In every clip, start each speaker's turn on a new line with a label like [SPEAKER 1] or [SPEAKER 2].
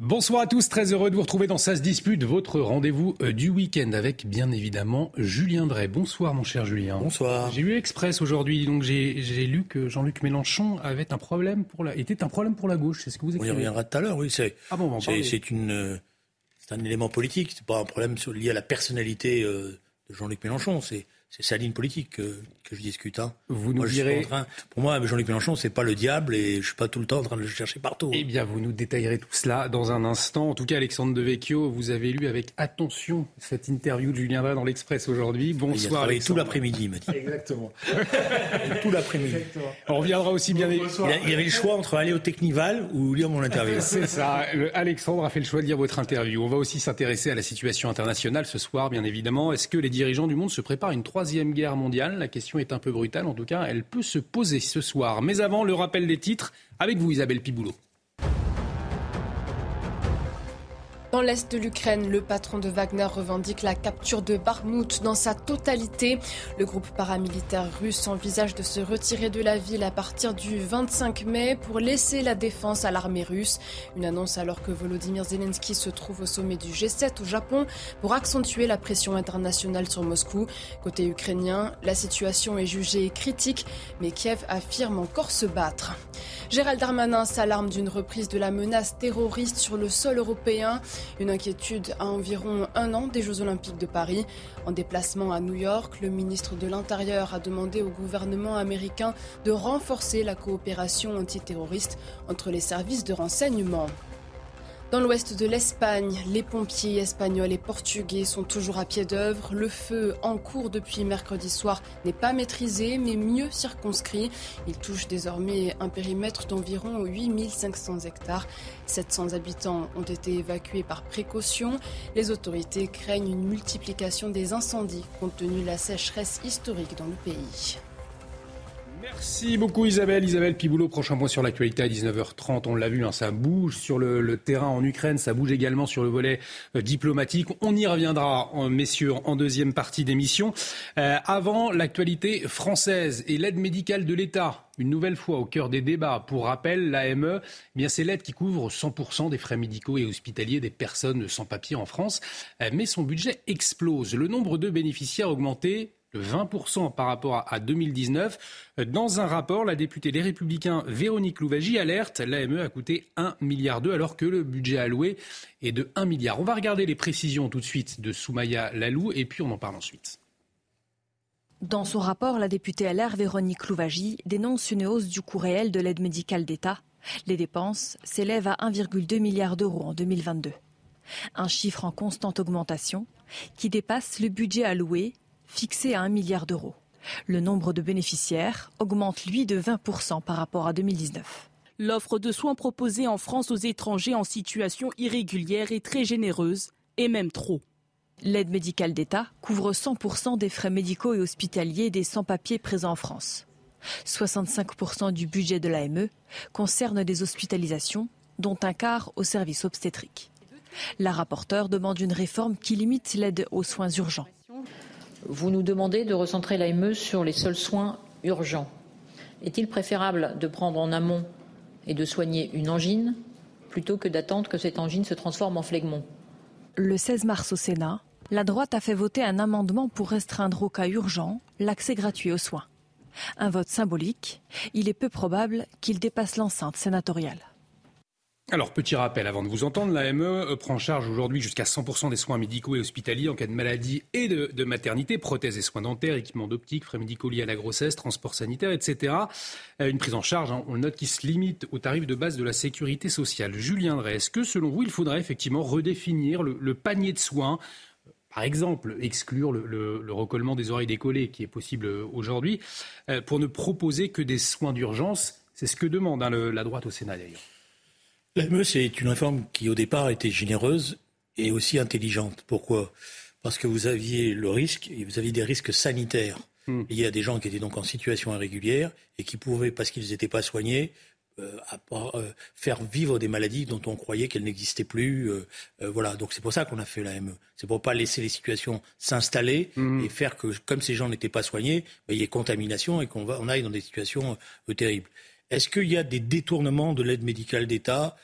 [SPEAKER 1] Bonsoir à tous, très heureux de vous retrouver dans Ça se dispute, votre rendez-vous euh, du week-end avec bien évidemment Julien Drey. Bonsoir mon cher Julien.
[SPEAKER 2] Bonsoir.
[SPEAKER 1] J'ai lu Express aujourd'hui, donc j'ai lu que Jean-Luc Mélenchon avait un problème pour la, était un problème pour la gauche. C'est ce que vous
[SPEAKER 2] On y reviendra tout à l'heure, oui. C'est
[SPEAKER 1] ah bon,
[SPEAKER 2] c'est une, euh, c'est un élément politique. C'est pas un problème lié à la personnalité euh, de Jean-Luc Mélenchon. C'est sa ligne politique que, je discute. Hein.
[SPEAKER 1] Vous nous direz...
[SPEAKER 2] pour moi, Jean-Luc Mélenchon, c'est pas le diable et je suis pas tout le temps en train de le chercher partout.
[SPEAKER 1] Eh bien, vous nous détaillerez tout cela dans un instant. En tout cas, Alexandre Devecchio, vous avez lu avec attention cette interview de Julien Drey dans l'Express aujourd'hui. Bonsoir.
[SPEAKER 2] Il a tout l'après-midi, il m'a dit.
[SPEAKER 1] Exactement.
[SPEAKER 2] tout l'après-midi.
[SPEAKER 1] On reviendra aussi bien.
[SPEAKER 2] Il, il, avait le choix entre aller au Technival ou lire mon interview.
[SPEAKER 1] c'est ça. Alexandre a fait le choix de lire votre interview. On va aussi s'intéresser à la situation internationale ce soir, bien évidemment. Est-ce que les dirigeants du monde se préparent à une troisième guerre mondiale? La question est un peu brutale, en tout cas, elle peut se poser ce soir. Mais avant, le rappel des titres avec vous, Isabelle Piboulot.
[SPEAKER 3] Dans l'est de l'Ukraine, le patron de Wagner revendique la capture de Barmout dans sa totalité. Le groupe paramilitaire russe envisage de se retirer de la ville à partir du 25 mai pour laisser la défense à l'armée russe. Une annonce alors que Volodymyr Zelensky se trouve au sommet du G7 au Japon pour accentuer la pression internationale sur Moscou. Côté ukrainien, la situation est jugée critique, mais Kiev affirme encore se battre. Gérald Darmanin s'alarme d'une reprise de la menace terroriste sur le sol européen. Une inquiétude à environ un an des Jeux Olympiques de Paris. En déplacement à New York, le ministre de l'Intérieur a demandé au gouvernement américain de renforcer la coopération antiterroriste entre les services de renseignement. Dans l'ouest de l'Espagne, les pompiers espagnols et portugais sont toujours à pied d'œuvre. Le feu en cours depuis mercredi soir n'est pas maîtrisé, mais mieux circonscrit. Il touche désormais un périmètre d'environ 8500 hectares. 700 habitants ont été évacués par précaution. Les autorités craignent une multiplication des incendies compte tenu de la sécheresse historique dans le pays.
[SPEAKER 1] Merci beaucoup Isabelle. Isabelle Piboulot, prochain point sur l'actualité à 19h30. On l'a vu, hein, ça bouge sur le, terrain en Ukraine, ça bouge également sur le volet euh, diplomatique. On y reviendra, messieurs, en deuxième partie d'émission. Euh, avant, l'actualité française et l'aide médicale de l'État. Une nouvelle fois au cœur des débats. Pour rappel, l'AME, eh bien c'est l'aide qui couvre 100% des frais médicaux et hospitaliers des personnes sans papier en France. Euh, mais son budget explose. Le nombre de bénéficiaires a augmenté de 20% par rapport à 2019. Dans un rapport, la députée des Républicains Véronique Louvagie alerte, l'AME a coûté 1 milliard alors que le budget alloué est de 1 milliard. On va regarder les précisions tout de suite de Soumaya Lalou et puis on en parle ensuite.
[SPEAKER 4] Dans son rapport, la députée LR Véronique Louvagie dénonce une hausse du coût réel de l'aide médicale d'État. Les dépenses s'élèvent à 1,2 milliard d'euros en 2022. Un chiffre en constante augmentation qui dépasse le budget alloué fixé à 1 milliard d'euros. Le nombre de bénéficiaires augmente, lui, de 20% par rapport à 2019.
[SPEAKER 5] L'offre de soins proposée en France aux étrangers en situation irrégulière est très généreuse, et même trop.
[SPEAKER 4] L'aide médicale d'État couvre 100% des frais médicaux et hospitaliers des sans-papiers présents en France. 65% du budget de l'AME concerne des hospitalisations, dont un quart au service obstétrique. La rapporteure demande une réforme qui limite l'aide aux soins urgents.
[SPEAKER 6] Vous nous demandez de recentrer l'AME sur les seuls soins urgents. Est-il préférable de prendre en amont et de soigner une angine plutôt que d'attendre que cette angine se transforme en phlegmon
[SPEAKER 4] Le 16 mars au Sénat, la droite a fait voter un amendement pour restreindre au cas urgent l'accès gratuit aux soins. Un vote symbolique, il est peu probable qu'il dépasse l'enceinte sénatoriale.
[SPEAKER 1] Alors, petit rappel avant de vous entendre, l'AME euh, prend en charge aujourd'hui jusqu'à 100% des soins médicaux et hospitaliers en cas de maladie et de, maternité, prothèses et soins dentaires, équipements d'optique, frais médicaux liés à la grossesse, transport sanitaire, etc. Euh, une prise en charge, hein, on le note, qui se limite au tarif de base de la sécurité sociale. Julien Drey, est-ce que selon vous, il faudrait effectivement redéfinir le, panier de soins par exemple, exclure le, recollement des oreilles décollées qui est possible aujourd'hui, euh, pour ne proposer que des soins d'urgence? C'est ce que demande hein, la droite au Sénat d'ailleurs.
[SPEAKER 2] L'AME, c'est une réforme qui au départ était généreuse et aussi intelligente. Pourquoi? Parce que vous aviez le risque, et vous aviez des risques sanitaires hmm. liés à des gens qui étaient donc en situation irrégulière et qui pouvaient, parce qu'ils n'étaient pas soignés, euh, euh, faire vivre des maladies dont on croyait qu'elles n'existaient plus. Euh, voilà, donc c'est pour ça qu'on a fait l'AME. C'est pour pas laisser les situations s'installer hmm. et faire que, comme ces gens n'étaient pas soignés, ben, il y ait contamination et qu'on on aille dans des situations terribles. Est-ce qu'il y a des détournements de l'aide médicale d'État?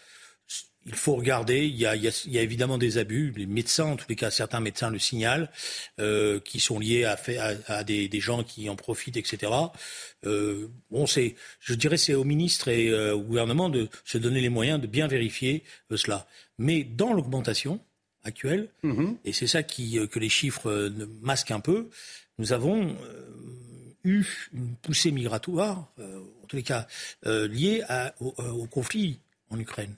[SPEAKER 2] Il faut regarder. Il y, a, évidemment des abus. Les médecins, en tous les cas, certains médecins le signalent, euh, qui sont liés à, des, gens qui en profitent, etc. Euh, bon, c'est, je dirais, c'est au ministre et euh, au gouvernement de se donner les moyens de bien vérifier cela. Mais dans l'augmentation actuelle, mm-hmm. et c'est ça qui, que les chiffres masquent un peu, nous avons une poussée migratoire, euh, en tous les cas euh, liée au, euh, au, conflit en Ukraine.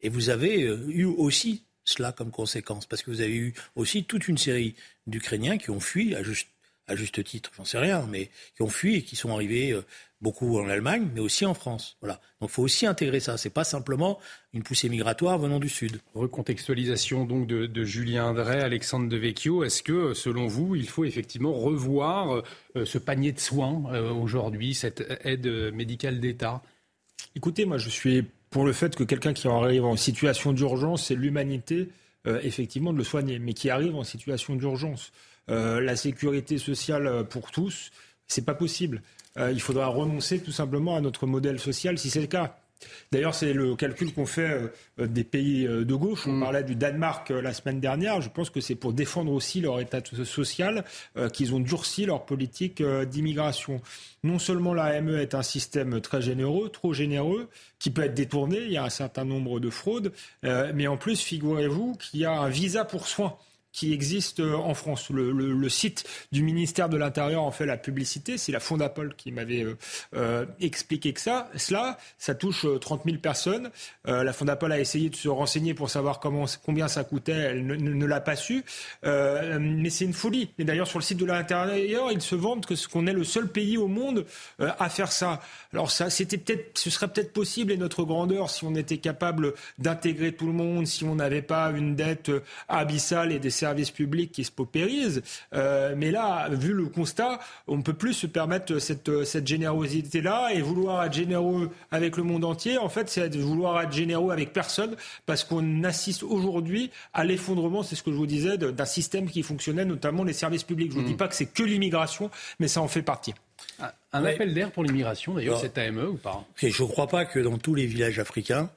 [SPEAKER 2] Et vous avez eu aussi cela comme conséquence, parce que vous avez eu aussi toute une série d'Ukrainiens qui ont fui à juste à juste titre, j'en sais rien, mais qui ont fui et qui sont arrivés euh, beaucoup en Allemagne, mais aussi en France. Voilà. Donc il faut aussi intégrer ça. C'est pas simplement une poussée migratoire venant du Sud.
[SPEAKER 1] Recontextualisation donc de, Julien Drey, Alexandre Devecchio. Est-ce que, selon vous, il faut effectivement revoir euh, ce panier de soins euh, aujourd'hui, cette aide médicale d'État?
[SPEAKER 7] Écoutez, moi je suis pour le fait que quelqu'un qui arrive en situation d'urgence, c'est l'humanité, effectivement, de le soigner, mais qui arrive en situation d'urgence. Euh, la sécurité sociale euh, pour tous, c'est pas possible. Euh, il faudra renoncer tout simplement à notre modèle social si c'est le cas. D'ailleurs, c'est le calcul qu'on fait des pays de gauche. On mm. parlait du Danemark la semaine dernière. Je pense que c'est pour défendre aussi leur état social qu'ils ont durci leur politique d'immigration. Non seulement l'AME est un système très généreux, trop généreux, qui peut être détourné, il y a un certain nombre de fraudes, mais en plus, figurez-vous qu'il y a un visa pour soins qui existe euh, en France. Le, site du ministère de l'Intérieur en fait la publicité. C'est la Fondapol qui m'avait euh, euh, expliqué que ça. Cela, ça touche 30 000 personnes. la Fondapol a essayé de se renseigner pour savoir combien ça coûtait. Elle ne, l'a pas su. mais c'est une folie. Et d'ailleurs, sur le site de l'Intérieur, ils se vantent que qu'on est le seul pays au monde à faire ça. Alors ça, c'était peut-être, ce serait peut-être possible et notre grandeur si on était capable d'intégrer tout le monde, si on n'avait pas une dette abyssale et des services publics qui se paupérisent. Euh, mais là, vu le constat, on ne peut plus se permettre cette, cette générosité-là et vouloir être généreux avec le monde entier. En fait, c'est vouloir être généreux avec personne parce qu'on assiste aujourd'hui à l'effondrement, c'est ce que je vous disais, d'un système qui fonctionnait, notamment les services publics. Je ne vous dis mm. pas que c'est que l'immigration, mais ça en fait partie.
[SPEAKER 1] Un appel d'air pour l'immigration, d'ailleurs, cette AME ou pas?
[SPEAKER 2] Je ne crois pas que dans tous les villages africains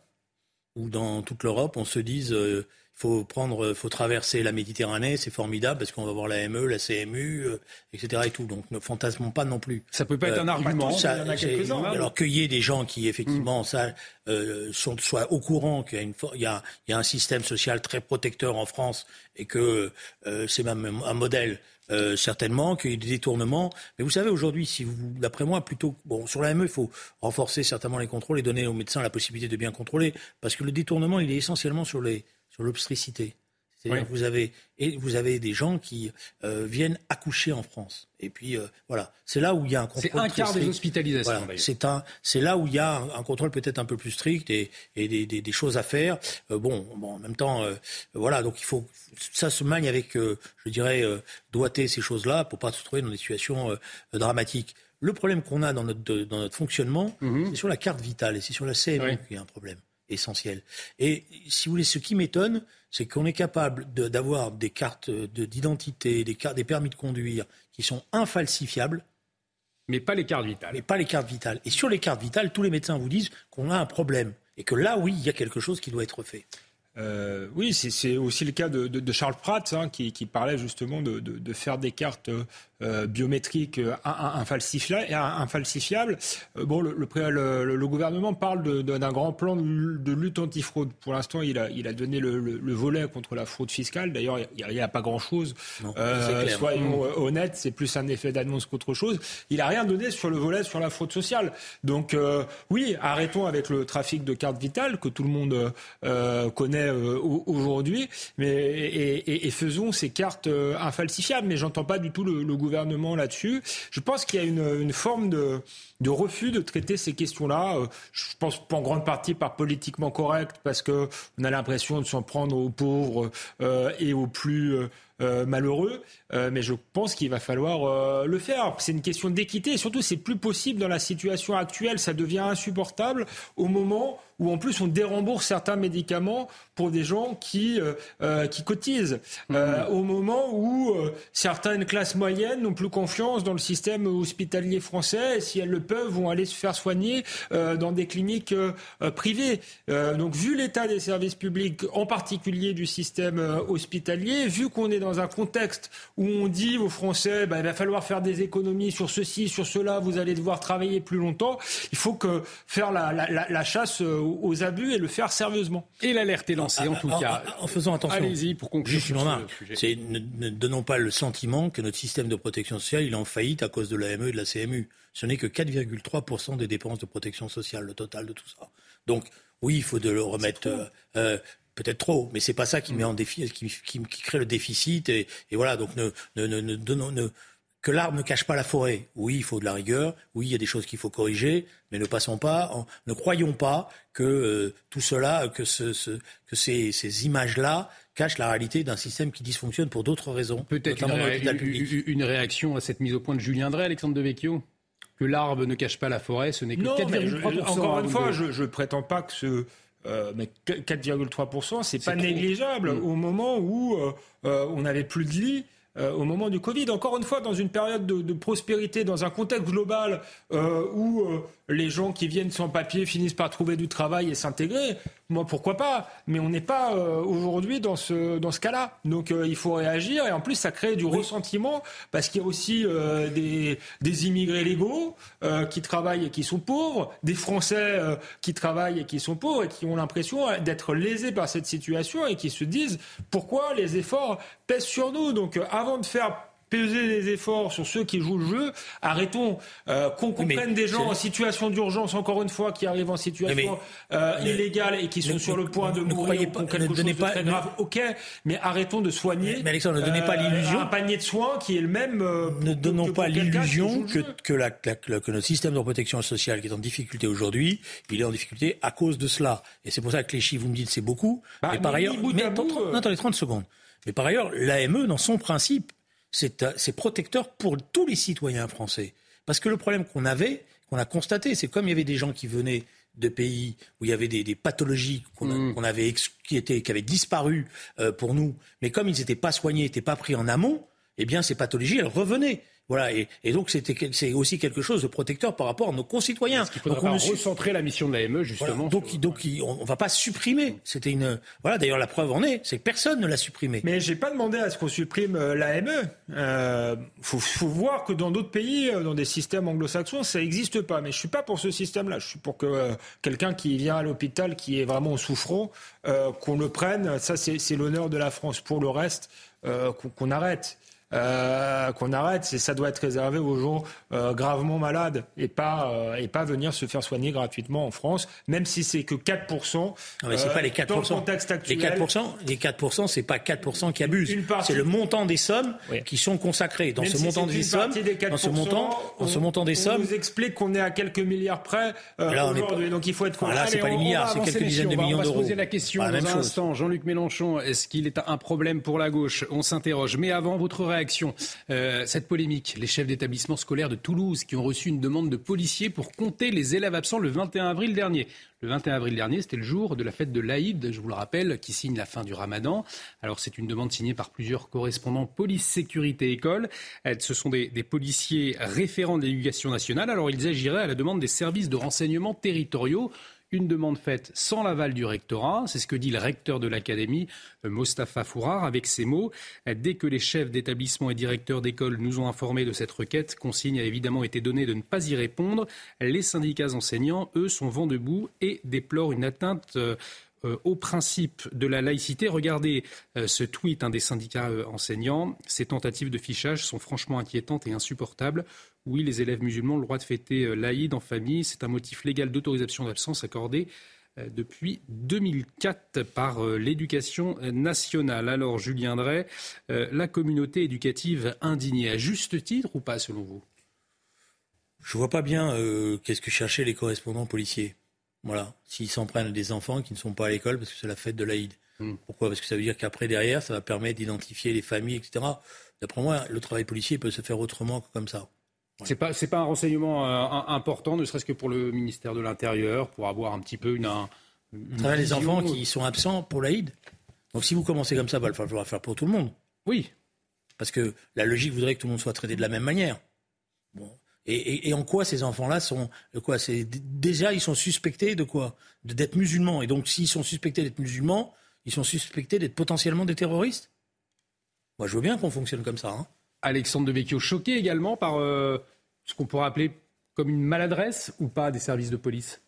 [SPEAKER 2] ou dans toute l'Europe, on se dise euh, faut prendre, faut traverser la Méditerranée, c'est formidable parce qu'on va voir la ME, la CMU, euh, etc. et tout. Donc ne fantasmons pas non plus.
[SPEAKER 1] Ça peut pas être un euh, argument.
[SPEAKER 2] Ça, il en a alors qu'il y ait des gens qui effectivement mm. ça, euh, sont, soient au courant qu'il y a, une, il y, a, il y a un système social très protecteur en France et que euh, c'est même un modèle. Euh, certainement, qu'il y ait des détournements. Mais vous savez, aujourd'hui, si vous, d'après moi, plutôt, bon, sur la ME, il faut renforcer certainement les contrôles et donner aux médecins la possibilité de bien contrôler, parce que le détournement, il est essentiellement sur les, sur l'obstricité. C'est-à-dire que vous avez et vous avez des gens qui euh, viennent accoucher en France. Et puis euh, voilà, c'est là où il y a un contrôle.
[SPEAKER 1] C'est un quart des hospitalisations.
[SPEAKER 2] c'est un, c'est là où il y a un, contrôle peut-être un peu plus strict et, et des, des, des, choses à faire. Euh, bon, bon, en même temps, voilà, donc il faut ça se magne avec, je dirais, doigter ces choses-là pour pas se trouver dans des situations dramatiques. Le problème qu'on a dans notre dans notre fonctionnement, mm-hmm. c'est sur la carte vitale et c'est sur la CMU qu'il y a un problème essentiel. Et si vous voulez, ce qui m'étonne, c'est qu'on est capable d'avoir des cartes d'identité, des, des permis de conduire qui sont infalsifiables.
[SPEAKER 1] Mais pas les cartes vitales.
[SPEAKER 2] Mais pas les cartes vitales. Et sur les cartes vitales, tous les médecins vous disent qu'on a un problème. Et que là, oui, il y a quelque chose qui doit être fait.
[SPEAKER 7] Euh, oui, c'est aussi le cas de, Charles Pratt, hein, qui, parlait justement de, faire des cartes euh, biométriques euh, infalsifiables. bon, le, le, gouvernement parle d'un grand plan de, lutte antifraude. Pour l'instant, il a, il a donné le, volet contre la fraude fiscale. D'ailleurs, il n'y a, pas grand-chose. soyons mmh. honnêtes, c'est plus un effet d'annonce qu'autre chose. Il n'a rien donné sur le volet sur la fraude sociale. Donc, oui, arrêtons avec le trafic de cartes vitales que tout le monde connaît euh, aujourd'hui, mais et, faisons ces cartes euh, infalsifiables. Mais j'entends pas du tout le, gouvernement là-dessus. Je pense qu'il y a une, forme de, refus de traiter ces questions-là. Euh, je pense en grande partie par politiquement correct, parce qu'on a l'impression de s'en prendre aux pauvres euh, et aux plus euh, malheureux, mais je pense qu'il va falloir le faire. C'est une question d'équité et surtout c'est plus possible dans la situation actuelle, ça devient insupportable au moment où en plus on dérembourse certains médicaments pour des gens qui, euh, euh qui cotisent, euh, mmh. au moment où euh, certaines classes moyennes n'ont plus confiance dans le système hospitalier français et si elles le peuvent vont aller se faire soigner dans des cliniques privées. donc vu l'état des services publics, en particulier du système hospitalier, vu qu'on est dans un contexte où on dit aux Français, bah, il va falloir faire des économies sur ceci, sur cela, vous allez devoir travailler plus longtemps, il faut que faire la, la, la, la chasse aux abus et le faire sérieusement.
[SPEAKER 1] Et l'alerte est lancée, en tout cas.
[SPEAKER 2] En, faisant attention.
[SPEAKER 1] Allez-y pour conclure. Sur
[SPEAKER 2] ce ne, ne, donnons pas le sentiment que notre système de protection sociale il est en faillite à cause de l'AME et de la CMU. Ce n'est que 4,3% des dépenses de protection sociale, le total de tout ça. Donc, oui, il faut de le remettre. Euh, euh, peut-être trop, mais c'est pas ça qui met en défi, qui, qui, qui crée le déficit et, et voilà. Donc ne, ne, ne, ne, que l'arbre ne cache pas la forêt. Oui, il faut de la rigueur. Oui, il y a des choses qu'il faut corriger, mais ne passons pas, ne croyons pas que euh, tout cela, que, ce, ce, que ces, ces images-là cachent la réalité d'un système qui dysfonctionne pour d'autres raisons.
[SPEAKER 1] Peut-être une, une, réaction à cette mise au point de Julien Drey, Alexandre Devecchio que l'arbre ne cache pas la forêt, ce n'est que 4,3%.
[SPEAKER 7] Encore une fois, je ne prétends pas que ce, euh, mais 4,3%, c'est pas négligeable mm. au moment où euh, euh, on n'avait plus de lits. Euh, au moment du Covid. Encore une fois, dans une période de, prospérité, dans un contexte global euh, où euh, les gens qui viennent sans papier finissent par trouver du travail et s'intégrer, moi pourquoi pas Mais on n'est pas euh, aujourd'hui dans ce, dans ce cas-là. Donc il faut réagir et en plus ça crée du ressentiment parce qu'il y a aussi des, des, immigrés légaux qui travaillent et qui sont pauvres, des Français qui travaillent et qui sont pauvres et qui ont l'impression d'être lésés par cette situation et qui se disent pourquoi les efforts pèsent sur nous. Donc avant de faire peser les efforts sur ceux qui jouent le jeu. Arrêtons euh, qu'on comprenne des gens en situation d'urgence, encore une fois, qui arrivent en situation euh, illégale et qui sont sur le point de mourir pour quelque chose de pas, très grave. Ok, mais arrêtons de soigner.
[SPEAKER 2] Mais Alexandre, ne donnez pas euh, l'illusion.
[SPEAKER 7] Un panier de soins qui est le même.
[SPEAKER 2] ne donnons pas l'illusion que, que, la, que, notre système de protection sociale qui est en difficulté aujourd'hui, il est en difficulté à cause de cela. Et c'est pour ça que les chiffres, vous me dites, c'est beaucoup. Bah, mais par ailleurs, mais, attendez 30 secondes. Mais par ailleurs, l'AME, dans son principe, euh, c'est protecteur pour tous les citoyens français. Parce que le problème qu'on avait, qu'on a constaté, c'est comme il y avait des gens qui venaient de pays où il y avait des, pathologies qu'on mm. avait qui, étaient, qui avaient disparu euh, pour nous, mais comme ils n'étaient pas soignés, n'étaient pas pris en amont, eh bien ces pathologies, elles revenaient. Voilà, et, donc c'est aussi quelque chose de protecteur par rapport à nos concitoyens.
[SPEAKER 1] Est-ce qu'il faudrait pas recentrer la mission de l'AME justement
[SPEAKER 2] Donc, donc on, ne va pas supprimer. C'était une voilà. D'ailleurs, la preuve en est, c'est que personne ne l'a supprimé.
[SPEAKER 7] Mais j'ai pas demandé à ce qu'on supprime euh, l'AME. Euh, faut, faut voir que dans d'autres pays, euh, dans des systèmes anglo-saxons, ça n'existe pas. Mais je suis pas pour ce système-là. Je suis pour que euh, quelqu'un qui vient à l'hôpital, qui est vraiment souffrant, qu'on le prenne. Ça, c'est l'honneur de la France. Pour le reste, qu'on arrête. Euh, qu'on arrête. C'est ça doit être réservé aux gens euh, gravement malades et pas euh, et pas venir se faire soigner gratuitement en France, même si c'est que 4
[SPEAKER 2] non, mais c'est pas les 4 Dans le contexte actuel, les 4 les 4 c'est pas 4 qui abusent. C'est le montant des sommes qui sont consacrées. Dans ce montant des sommes, dans ce montant, dans ce montant des sommes,
[SPEAKER 7] on nous explique qu'on est à quelques milliards près aujourd'hui. Donc il faut être.
[SPEAKER 2] Là, c'est pas les milliards, c'est quelques dizaines de millions d'euros. On va
[SPEAKER 1] se poser la question dans un instant. Jean-Luc Mélenchon, est-ce qu'il est un problème pour la gauche? On s'interroge. Mais avant, votre réaction. Euh, cette polémique, les chefs d'établissement scolaires de Toulouse qui ont reçu une demande de policiers pour compter les élèves absents le 21 avril dernier. Le 21 avril dernier, c'était le jour de la fête de l'Aïd, je vous le rappelle, qui signe la fin du ramadan. Alors c'est une demande signée par plusieurs correspondants police, sécurité, école. Euh, ce sont des, policiers référents de l'éducation nationale. Alors ils agira à la demande des services de renseignement territoriaux une demande faite sans l'aval du rectorat. C'est ce que dit le recteur de l'académie, euh, Mostafa Fourar, avec ces mots. Dès que les chefs d'établissement et directeurs d'école nous ont informés de cette requête, consigne a évidemment été donnée de ne pas y répondre. Les syndicats enseignants, eux, sont vent debout et déplorent une atteinte. Euh, euh, au principe de la laïcité. Regardez ce tweet des syndicats enseignants. Ces tentatives de fichage sont franchement inquiétantes et insupportables. Oui, les élèves musulmans ont le droit de fêter euh, l'Aïd en famille. C'est un motif légal d'autorisation d'absence accordé depuis 2004 par l'éducation nationale. Alors Julien Drey, la communauté éducative indignée, à juste titre ou pas selon vous?
[SPEAKER 2] Je vois pas bien qu'est-ce que cherchaient les correspondants policiers. Voilà, s'ils s'en prennent à des enfants qui ne sont pas à l'école parce que c'est la fête de l'Aïd. Hmm. Pourquoi? Parce que ça veut dire qu'après, derrière, ça va permettre d'identifier les familles, etc. D'après moi, le travail policier peut se faire autrement que comme ça.
[SPEAKER 1] C'est pas c'est pas un renseignement euh, important, ne serait-ce que pour le ministère de l'Intérieur, pour avoir un petit peu une.
[SPEAKER 2] une les enfants qui sont absents pour l'Aïd. Donc si vous commencez comme ça, il va falloir faire pour tout le monde.
[SPEAKER 1] Oui.
[SPEAKER 2] Parce que la logique voudrait que tout le monde soit traité de la même manière. Bon. Et, en quoi ces enfants-là sont quoi déjà ils sont suspectés de quoi? D'être musulmans. Et donc s'ils sont suspectés d'être musulmans, ils sont suspectés d'être potentiellement des terroristes? Moi, je veux bien qu'on fonctionne comme ça. Hein.
[SPEAKER 1] Alexandre de Vecchio, choqué également par euh, ce qu'on pourrait appeler comme une maladresse ou pas des services de police?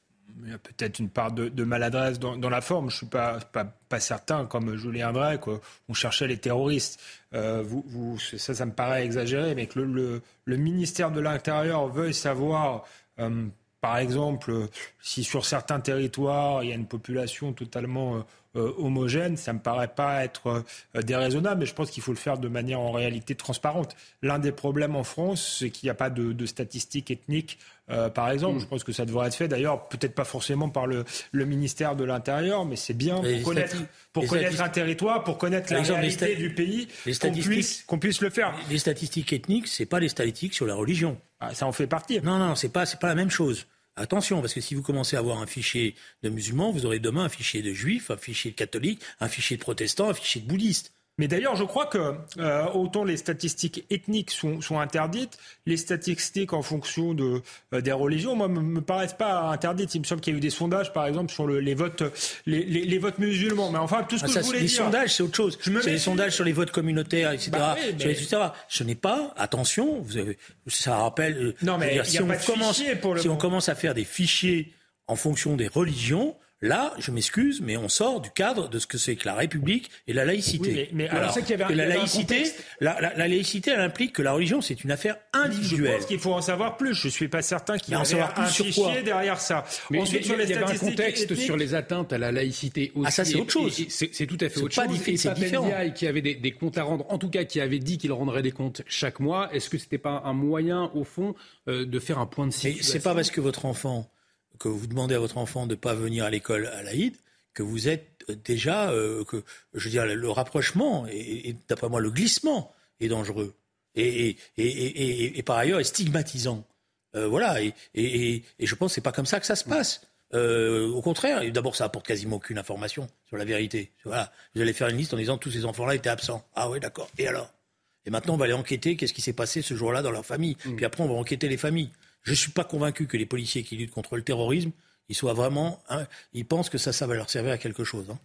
[SPEAKER 7] Il y a peut-être une part de, maladresse dans, la forme. Je ne suis pas, pas, certain, comme Julien Drey, qu'on cherchait les terroristes. Euh, vous, ça, ça me paraît exagéré, mais que le, ministère de l'Intérieur veuille savoir, euh, par exemple, si sur certains territoires, il y a une population totalement euh, homogène, ça me paraît pas être euh, déraisonnable, mais je pense qu'il faut le faire de manière en réalité transparente. L'un des problèmes en France, c'est qu'il n'y a pas de, statistiques ethniques, euh, par exemple. Mm. Je pense que ça devrait être fait, d'ailleurs, peut-être pas forcément par le, ministère de l'Intérieur, mais c'est bien pour connaître, pour connaître un territoire, pour connaître la réalité du pays, qu'on puisse, le faire.
[SPEAKER 2] Les statistiques ethniques, c'est pas les statistiques sur la religion.
[SPEAKER 7] Ah, ça en fait partie.
[SPEAKER 2] Non, non, c'est pas, pas la même chose. Attention, parce que si vous commencez à avoir un fichier de musulmans, vous aurez demain un fichier de juifs, un fichier de catholiques, un fichier de protestants, un fichier de bouddhistes.
[SPEAKER 7] Mais d'ailleurs, je crois que euh, autant les statistiques ethniques sont, sont, interdites, les statistiques en fonction de, euh, des religions, moi, me, me paraissent pas interdites. Il me semble qu'il y a eu des sondages, par exemple, sur le, les votes, les, les, les, votes musulmans. Mais enfin, tout ce ah, que je voulais
[SPEAKER 2] les
[SPEAKER 7] dire.
[SPEAKER 2] Les sondages, c'est autre chose. C'est les sondages sur les votes communautaires, etc. Bah etc. Ce n'est pas. Attention, vous avez, ça rappelle. Euh,
[SPEAKER 7] non, mais
[SPEAKER 2] si, on commence,
[SPEAKER 7] si
[SPEAKER 2] on commence à faire des fichiers en fonction des religions, Là, je m'excuse, mais on sort du cadre de ce que c'est que la République et la laïcité.
[SPEAKER 7] mais, alors, qu'il y avait,
[SPEAKER 2] la laïcité, la, laïcité, elle implique que la religion, c'est une affaire individuelle. Je
[SPEAKER 7] pense qu'il faut en savoir plus. Je suis pas certain qu'il y ait un fichier derrière ça.
[SPEAKER 1] Mais Ensuite, sur les il y avait un contexte sur les atteintes à la laïcité aussi.
[SPEAKER 2] Ah, ça, c'est autre chose.
[SPEAKER 1] C'est tout à fait autre chose. C'est différent. qui avait des, des, comptes à rendre, en tout cas, qui avait dit qu'il rendrait des comptes chaque mois. Est-ce que c'était pas un moyen, au fond, euh, de faire un point de situation
[SPEAKER 2] C'est pas parce que votre enfant que vous demandez à votre enfant de ne pas venir à l'école à l'Aïd, que vous êtes déjà, euh, que je veux dire, le rapprochement et, d'après moi le glissement est dangereux et, et par ailleurs est stigmatisant. Euh, voilà, et, je pense que c'est pas comme ça que ça se passe. Euh, au contraire, d'abord, ça apporte quasiment aucune information sur la vérité. Voilà, vous allez faire une liste en disant tous ces enfants-là étaient absents. Ah oui, d'accord. Et alors? Et maintenant, on va aller enquêter qu'est-ce qui s'est passé ce jour-là dans leur famille. Mm. Puis après, on va enquêter les familles. Je ne suis pas convaincu que les policiers qui luttent contre le terrorisme, ils soient vraiment, hein, ils pensent que ça, ça va leur servir à quelque chose. Hein.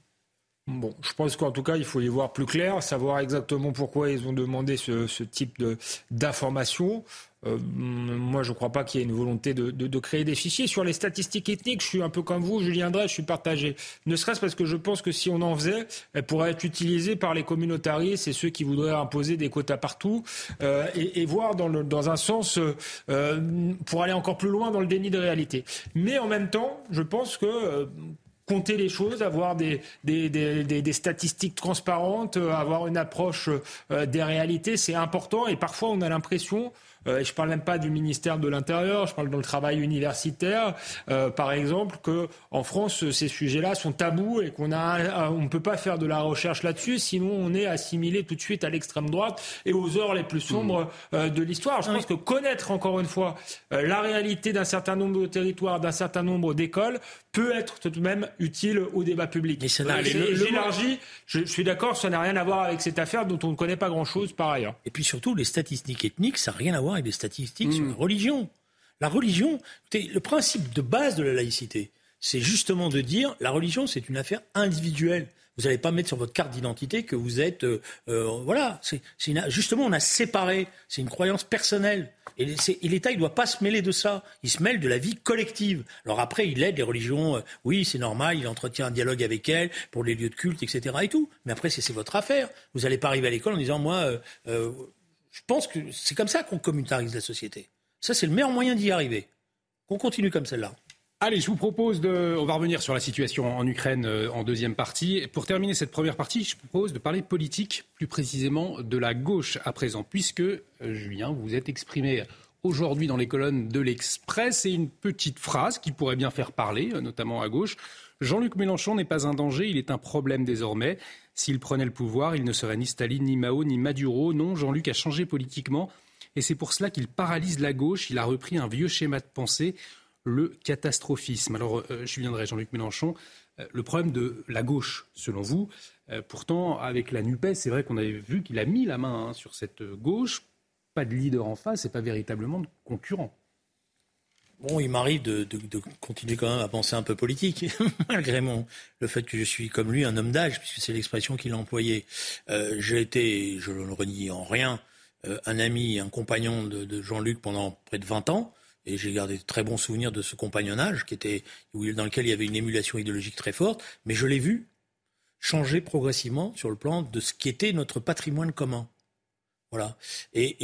[SPEAKER 7] Bon, je pense qu'en tout cas, il faut y voir plus clair, savoir exactement pourquoi ils ont demandé ce, type d'informations. Euh, moi, je ne crois pas qu'il y ait une volonté de, de, créer des fichiers. Sur les statistiques ethniques, je suis un peu comme vous, Julien Drey, je suis partagé. Ne serait-ce parce que je pense que si on en faisait, elle pourrait être utilisée par les communautaristes et ceux qui voudraient imposer des quotas partout euh, et, voir dans, dans un sens euh, pour aller encore plus loin dans le déni de réalité. Mais en même temps, je pense que euh, compter les choses, avoir des, des, des, des, statistiques transparentes, euh, avoir une approche euh, des réalités, c'est important. Et parfois, on a l'impression et je parle même pas du ministère de l'Intérieur, je parle dans le travail universitaire, euh, par exemple, que en France ces sujets-là sont tabous et qu'on a, on ne peut pas faire de la recherche là-dessus, sinon on est assimilé tout de suite à l'extrême droite et aux heures les plus sombres mmh. euh, de l'histoire. Je pense que connaître encore une fois la réalité d'un certain nombre de territoires, d'un certain nombre d'écoles, peut être tout de même utile au débat public. Mais J'élargis, je, je suis d'accord, ça n'a rien à voir avec cette affaire dont on ne connaît pas grand-chose par ailleurs.
[SPEAKER 2] Et puis surtout, les statistiques ethniques, ça n'a rien à voir avec des statistiques sur la hmm. religion. La religion, le principe de base de la laïcité, c'est justement de dire la religion, c'est une affaire individuelle. Vous n'allez pas mettre sur votre carte d'identité que vous êtes, euh, euh, voilà. C'est, justement, on a séparé. C'est une croyance personnelle. Et, l'État, il ne doit pas se mêler de ça. Il se mêle de la vie collective. Alors après, il aide les religions. Euh, oui, c'est normal. Il entretient un dialogue avec elles pour les lieux de culte, etc. Et tout. Mais après, c'est, votre affaire. Vous n'allez pas arriver à l'école en disant, moi, je pense que c'est comme ça qu'on communautarise la société. Ça, c'est le meilleur moyen d'y arriver. Qu'on continue comme celle-là.
[SPEAKER 1] Allez, je vous propose de. On va revenir sur la situation en Ukraine euh, en deuxième partie. Pour terminer cette première partie, je propose de parler politique, plus précisément de la gauche à présent, puisque, euh, Julien, vous vous êtes exprimé aujourd'hui dans les colonnes de l'Express et une petite phrase qui pourrait bien faire parler, euh, notamment à gauche. Jean-Luc Mélenchon n'est pas un danger, il est un problème désormais. S'il prenait le pouvoir, il ne serait ni Staline, ni Mao, ni Maduro. Non, Jean-Luc a changé politiquement et c'est pour cela qu'il paralyse la gauche. Il a repris un vieux schéma de pensée le catastrophisme. Alors, euh, je viendrai, Jean-Luc Mélenchon, euh, le problème de la gauche, selon vous, euh, pourtant, avec la NUPES, c'est vrai qu'on avait vu qu'il a mis la main hein, sur cette gauche. Pas de leader en face et pas véritablement de concurrent.
[SPEAKER 2] Bon, il m'arrive de, continuer quand même à penser un peu politique, malgré mon, le fait que je suis comme lui un homme d'âge, puisque c'est l'expression qu'il a employée. J'ai été, je ne le renie en rien, un ami, un compagnon de, Jean-Luc pendant près de 20 ans. Et j'ai gardé de très bons souvenirs de ce compagnonnage qui était, dans lequel il y avait une émulation idéologique très forte. Mais je l'ai vu changer progressivement sur le plan de ce qui était notre patrimoine commun. Voilà. Et,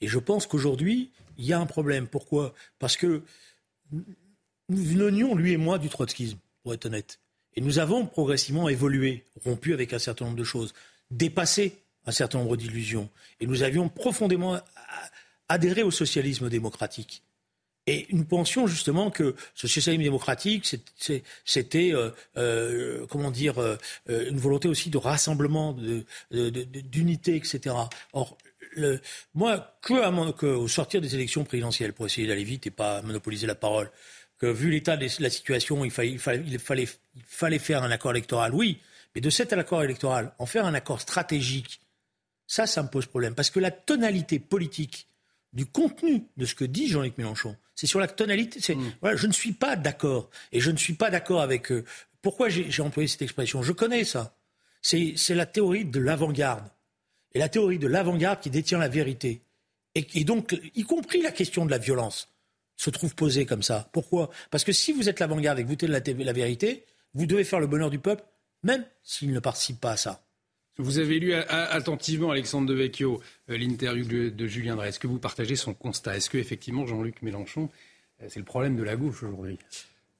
[SPEAKER 2] je pense qu'aujourd'hui, il y a un problème. Pourquoi? Parce que nous venions, lui et moi, du trotskisme, pour être honnête. Et nous avons progressivement évolué, rompu avec un certain nombre de choses, dépassé un certain nombre d'illusions. Et nous avions profondément adhérer au socialisme démocratique. Et nous pensions justement que ce socialisme démocratique, c'était, euh, euh, comment dire, euh, une volonté aussi de rassemblement, d'unité, etc. Or, moi, que, au sortir des élections présidentielles, pour essayer d'aller vite et pas monopoliser la parole, que vu l'état de la situation, il fallait, il, fallait, il, fallait, il fallait faire un accord électoral, oui, mais de cet accord électoral, en faire un accord stratégique, ça, ça me pose problème. Parce que la tonalité politique du contenu de ce que dit Jean-Luc Mélenchon. C'est sur la tonalité. Mm. Voilà, je ne suis pas d'accord. Et je ne suis pas d'accord avec. eux. pourquoi j'ai employé cette expression? Je connais ça. C'est la théorie de l'avant-garde. Et la théorie de l'avant-garde qui détient la vérité. Et, donc, y compris la question de la violence, se trouve posée comme ça. Pourquoi? Parce que si vous êtes l'avant-garde et que vous tenez la, la vérité, vous devez faire le bonheur du peuple, même s'il ne participe pas à ça.
[SPEAKER 1] Vous avez lu attentivement, Alexandre Devecchio, euh, l'interview de Julien Drey. Est-ce que vous partagez son constat? Est-ce que effectivement Jean-Luc Mélenchon, euh, c'est le problème de la gauche aujourd'hui?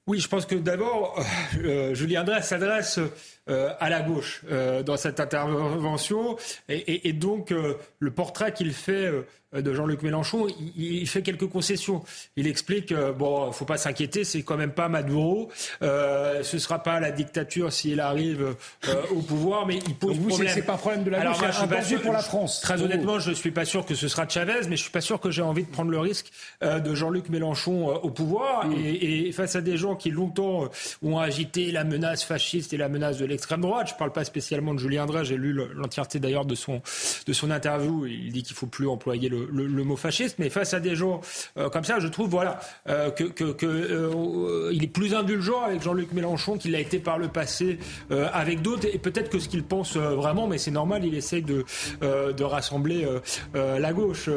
[SPEAKER 7] Oui, je pense que d'abord, euh, Julien Drey s'adresse à la gauche dans cette intervention. Et, donc, le portrait qu'il fait euh, de Jean-Luc Mélenchon, il, fait quelques concessions. Il explique, euh, bon, faut pas s'inquiéter, c'est quand même pas Maduro, euh, ce sera pas la dictature s'il arrive euh, au pouvoir, mais il pose vous, problème.
[SPEAKER 1] C'est pas un problème de la gauche, c'est un pour la France.
[SPEAKER 7] Très honnêtement, je suis pas sûr que ce sera Chavez, mais je suis pas sûr que j'ai envie de prendre le risque de Jean-Luc Mélenchon au pouvoir. Mm. Et, et, face à des gens qui longtemps ont agité la menace fasciste et la menace de l'extrême droite, je parle pas spécialement de Julien Drey, j'ai lu l'entièreté d'ailleurs de son de son interview. Il dit qu'il faut plus employer le le, mot fasciste, mais face à des gens euh, comme ça, je trouve voilà euh, que, que, euh, est plus indulgent avec Jean-Luc Mélenchon qu'il l'a été par le passé avec d'autres, et peut-être que ce qu'il pense vraiment, mais c'est normal, il essaye de de rassembler la gauche.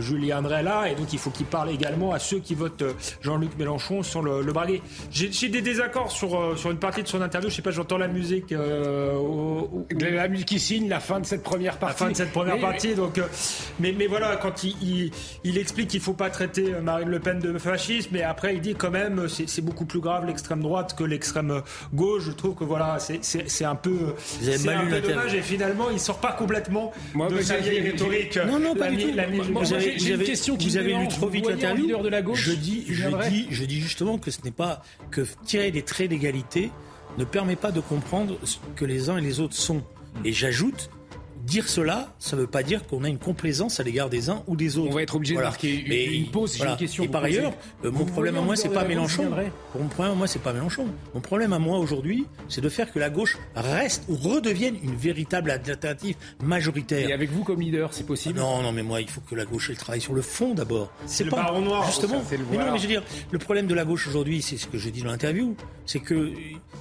[SPEAKER 7] Julien André là, et donc il faut qu'il parle également à ceux qui votent Jean-Luc Mélenchon sans le, le braguer. J'ai des désaccords sur sur une partie de son interview. Je sais pas, j'entends la musique.
[SPEAKER 1] la musique qui signe la fin de cette première partie.
[SPEAKER 7] La fin de cette première partie. Donc, mais mais voilà, quand il, il, explique qu'il ne faut pas traiter Marine Le Pen de fascisme, mais après il dit quand même c'est beaucoup plus grave l'extrême droite que l'extrême gauche. Je trouve que voilà, c'est un peu, c'est un peu dommage et finalement il sort pas complètement Moi, de sa vieille rhétorique.
[SPEAKER 2] Non, non, pas du tout. vous avez, une question qui vous avez lu trop vite l'interview. de la gauche. Je dis, je dis, je dis justement que ce n'est pas que tirer des traits d'égalité ne permet pas de comprendre ce que les uns et les autres sont. Et j'ajoute dire cela, ça ne veut pas dire qu'on a une complaisance à l'égard des uns ou des autres.
[SPEAKER 1] On va être obligé de marquer une, pause. Une question
[SPEAKER 2] et par ailleurs, euh, mon problème à moi, c'est pas Mélenchon. Mon problème à moi, c'est pas Mélenchon. Mon problème à moi aujourd'hui, c'est de faire que la gauche reste ou redevienne une véritable alternative majoritaire.
[SPEAKER 1] Et avec vous comme leader, c'est possible?
[SPEAKER 2] Non, non, mais moi, il faut que la gauche elle travaille sur le fond d'abord.
[SPEAKER 7] C'est le pas noir.
[SPEAKER 2] Justement. mais non, mais je veux dire, le problème de la gauche aujourd'hui, c'est ce que j'ai dit dans l'interview, c'est que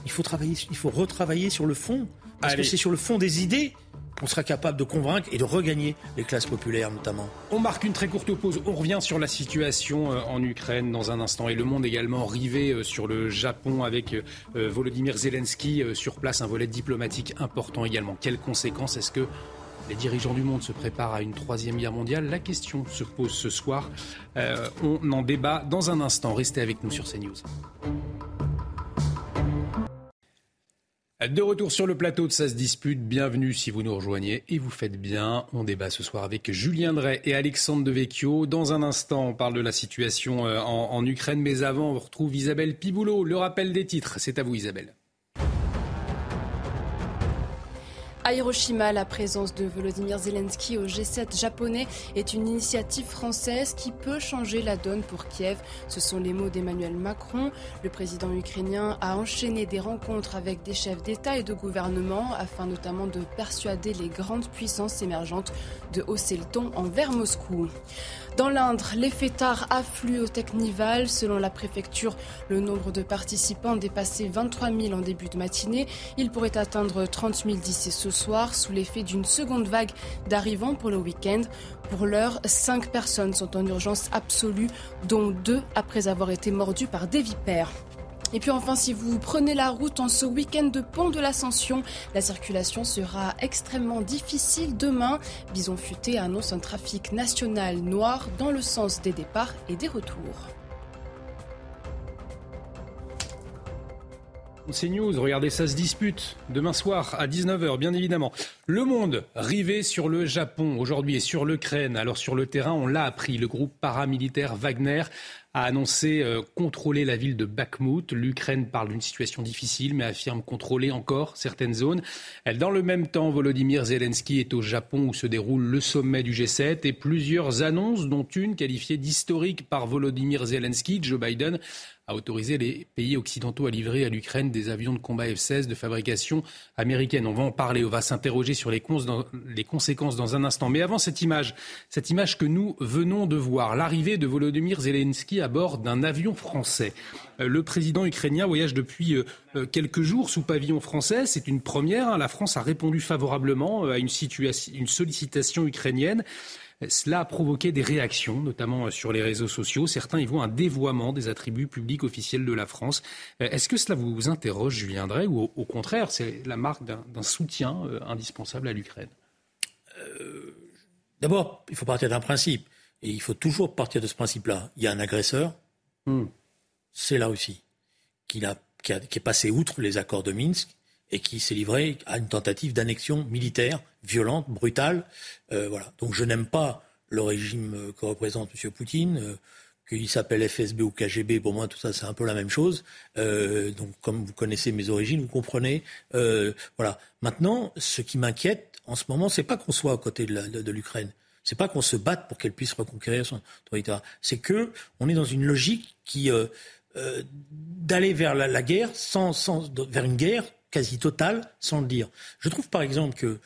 [SPEAKER 2] il faut travailler, il faut retravailler sur le fond. Parce que c'est sur le fond des idées on sera capable de convaincre et de regagner les classes populaires notamment.
[SPEAKER 1] On marque une très courte pause. On revient sur la situation euh, en Ukraine dans un instant et le monde également rivé euh, sur le Japon avec euh, Volodymyr Zelensky sur place, un volet diplomatique important également. Quelles conséquences est-ce que les dirigeants du monde se préparent à une troisième guerre mondiale? La question se pose ce soir. On en débat dans un instant. Restez avec nous sur CNews. De retour sur le plateau de Ça se dispute, bienvenue si vous nous rejoignez et vous faites bien. On débat ce soir avec Julien Drey et Alexandre Devecchio. Dans un instant, on parle de la situation euh, en, en Ukraine, mais avant, on retrouve Isabelle Piboulot. Le rappel des titres, c'est à vous Isabelle.
[SPEAKER 3] À Hiroshima, la présence de Volodymyr Zelensky au G7 japonais est une initiative française qui peut changer la donne pour Kiev. Ce sont les mots d'Emmanuel Macron. Le président ukrainien a enchaîné des rencontres avec des chefs d'État et de gouvernement afin notamment de persuader les grandes puissances émergentes de hausser le ton envers Moscou. Dans l'Indre, les fêtards affluent au Technival. Selon la préfecture, le nombre de participants dépassait 23 000 en début de matinée. Il pourrait atteindre 30 000 d'ici ce soir sous l'effet d'une seconde vague d'arrivants pour le week-end. Pour l'heure, cinq personnes sont en urgence absolue, dont deux après avoir été mordues par des vipères. Et puis enfin, si vous prenez la route en ce week-end de pont de l'Ascension, la circulation sera extrêmement difficile demain. Bison Futé annonce un trafic national noir dans le sens des départs et des retours.
[SPEAKER 1] C'est News, regardez, ça se dispute demain soir à 19h, bien évidemment. Le monde rivé sur le Japon aujourd'hui et sur l'Ukraine. Alors sur le terrain, on l'a appris, le groupe paramilitaire Wagner a annoncé euh, contrôler la ville de Bakhmut. L'Ukraine parle d'une situation difficile, mais affirme contrôler encore certaines zones. Dans le même temps, Volodymyr Zelensky est au Japon où se déroule le sommet du G7 et plusieurs annonces, dont une qualifiée d'historique par Volodymyr Zelensky, Joe Biden a autorisé les pays occidentaux à livrer à l'Ukraine des avions de combat F-16 de fabrication américaine. On va en parler, on va s'interroger sur les, conséquences dans un instant. Mais avant cette image, cette image que nous venons de voir, l'arrivée de Volodymyr Zelensky à bord d'un avion français. Euh, le président ukrainien voyage depuis euh, euh, quelques jours sous pavillon français. C'est une première. Hein. La France a répondu favorablement à une sollicitation ukrainienne. Cela a provoqué des réactions, notamment sur les réseaux sociaux. Certains y voient un dévoiement des attributs publics officiels de la France. Euh, est-ce que cela vous interroge, Julien Drey, ou au, contraire, c'est la marque d'un soutien euh, indispensable à l'Ukraine?
[SPEAKER 2] Euh, D'abord, il faut partir d'un principe. Et il faut toujours partir de ce principe-là. Il y a un agresseur, hmm. c'est là aussi, qui, qui, qui est passé outre les accords de Minsk et qui s'est livré à une tentative d'annexion militaire violente, brutale. Euh, voilà. Donc je n'aime pas le régime que représente M. Poutine. Euh, qu'il s'appelle FSB ou KGB, pour moi tout ça c'est un peu la même chose. Euh, donc comme vous connaissez mes origines, vous comprenez. voilà. Maintenant, ce qui m'inquiète en ce moment, c'est pas qu'on soit à côté de, l'Ukraine. C'est pas qu'on se batte pour qu'elle puisse reconquérir son territoire. C'est que on est dans une logique qui d'aller vers la, la guerre sans, sans, vers une guerre quasi totale sans le dire. Je trouve par exemple que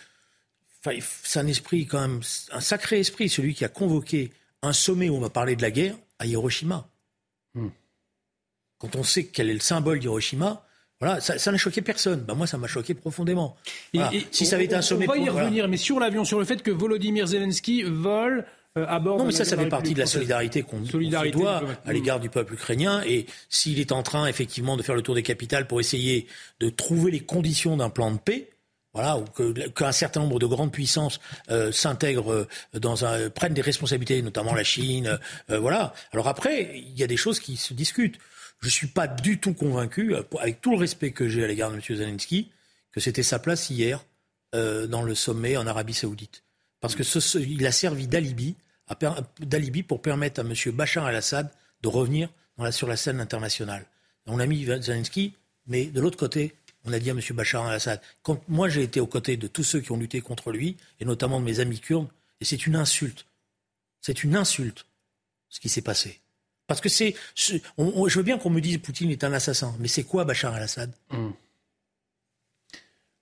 [SPEAKER 2] c'est un esprit quand même, un sacré esprit, celui qui a convoqué un sommet où on va parler de la guerre à Hiroshima. Hmm. Quand on sait quel est le symbole d'Hiroshima, voilà, ça n'a choqué personne. Ben moi, ça m'a choqué profondément.
[SPEAKER 1] Et, si ça avait été un sommet, on va y revenir. Mais sur l'avion, sur le fait que Volodymyr Zelensky vole euh.
[SPEAKER 2] Non, mais ça, ça fait partie de la solidarité qu'on doit à l'égard du peuple ukrainien. Et s'il est en train, effectivement, de faire le tour des capitales pour essayer de trouver les conditions d'un plan de paix, voilà, ou qu'un certain nombre de grandes puissances euh, s'intègrent euh, dans un, prennent des responsabilités, notamment la Chine, euh, voilà. Alors après, il y a des choses qui se discutent. Je suis pas du tout convaincu, avec tout le respect que j'ai à l'égard de M. Zelensky, que c'était sa place hier dans le sommet en Arabie Saoudite, parce que il a servi d'alibi, pour permettre à M. Bachar el-Assad de revenir sur la scène internationale. On a mis Zelensky, mais de l'autre côté, on a dit à M. Bachar al-Assad. Moi j'ai été aux côtés de tous ceux qui ont lutté contre lui, et notamment de mes amis kurdes, et c'est une insulte. C'est une insulte ce qui s'est passé. Parce que c'est. je veux bien qu'on me dise Poutine est un assassin, mais c'est quoi Bachar al-Assad hum.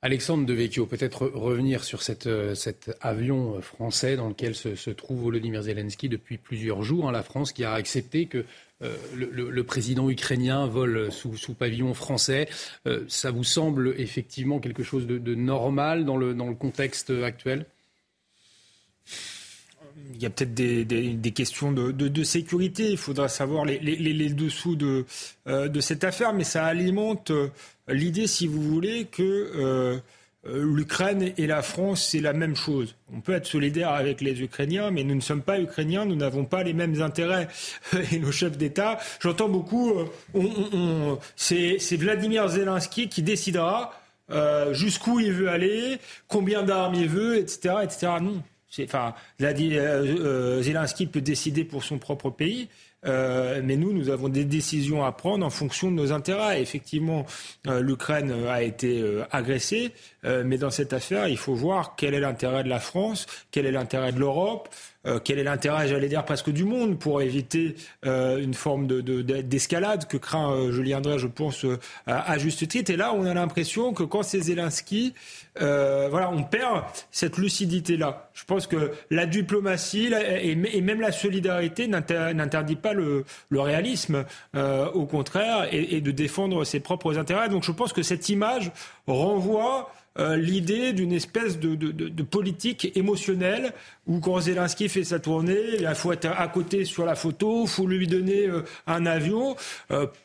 [SPEAKER 1] Alexandre Devecchio, peut-être revenir sur euh, cet avion français dans lequel se, trouve Volodymyr Zelensky depuis plusieurs jours. Hein, la France qui a accepté que euh, le, président ukrainien vole sous, pavillon français. Euh, ça vous semble effectivement quelque chose de, normal dans le contexte actuel?
[SPEAKER 7] Il y a peut-être des, questions de, sécurité. Il faudra savoir les, dessous de, euh, de cette affaire, mais ça alimente l'idée, si vous voulez, que euh, l'Ukraine et la France, c'est la même chose. On peut être solidaire avec les Ukrainiens, mais nous ne sommes pas Ukrainiens, nous n'avons pas les mêmes intérêts. Et nos chefs d'État, j'entends beaucoup, euh, c'est Vladimir Zelensky qui décidera euh, jusqu'où il veut aller, combien d'armes il veut, etc., etc. Non. Enfin, Zelensky peut décider pour son propre pays. Euh, mais nous, nous avons des décisions à prendre en fonction de nos intérêts. Effectivement, euh, l'Ukraine a été euh, mais dans cette affaire, il faut voir quel est l'intérêt de la France, quel est l'intérêt de l'Europe. quel est l'intérêt, j'allais dire presque du monde, pour éviter une forme d'escalade de, que craint Julien Drey, je pense, à, juste titre. Et là, on a l'impression que quand c'est Zelensky, voilà, on perd cette lucidité-là. Je pense que la diplomatie et même la solidarité n'interdit pas le, réalisme, euh, au contraire, et, de défendre ses propres intérêts. Donc je pense que cette image renvoie euh, l'idée d'une espèce de, politique émotionnelle où quand Zelensky fait sa tournée, il faut être à côté sur la photo, il faut lui donner euh, un avion.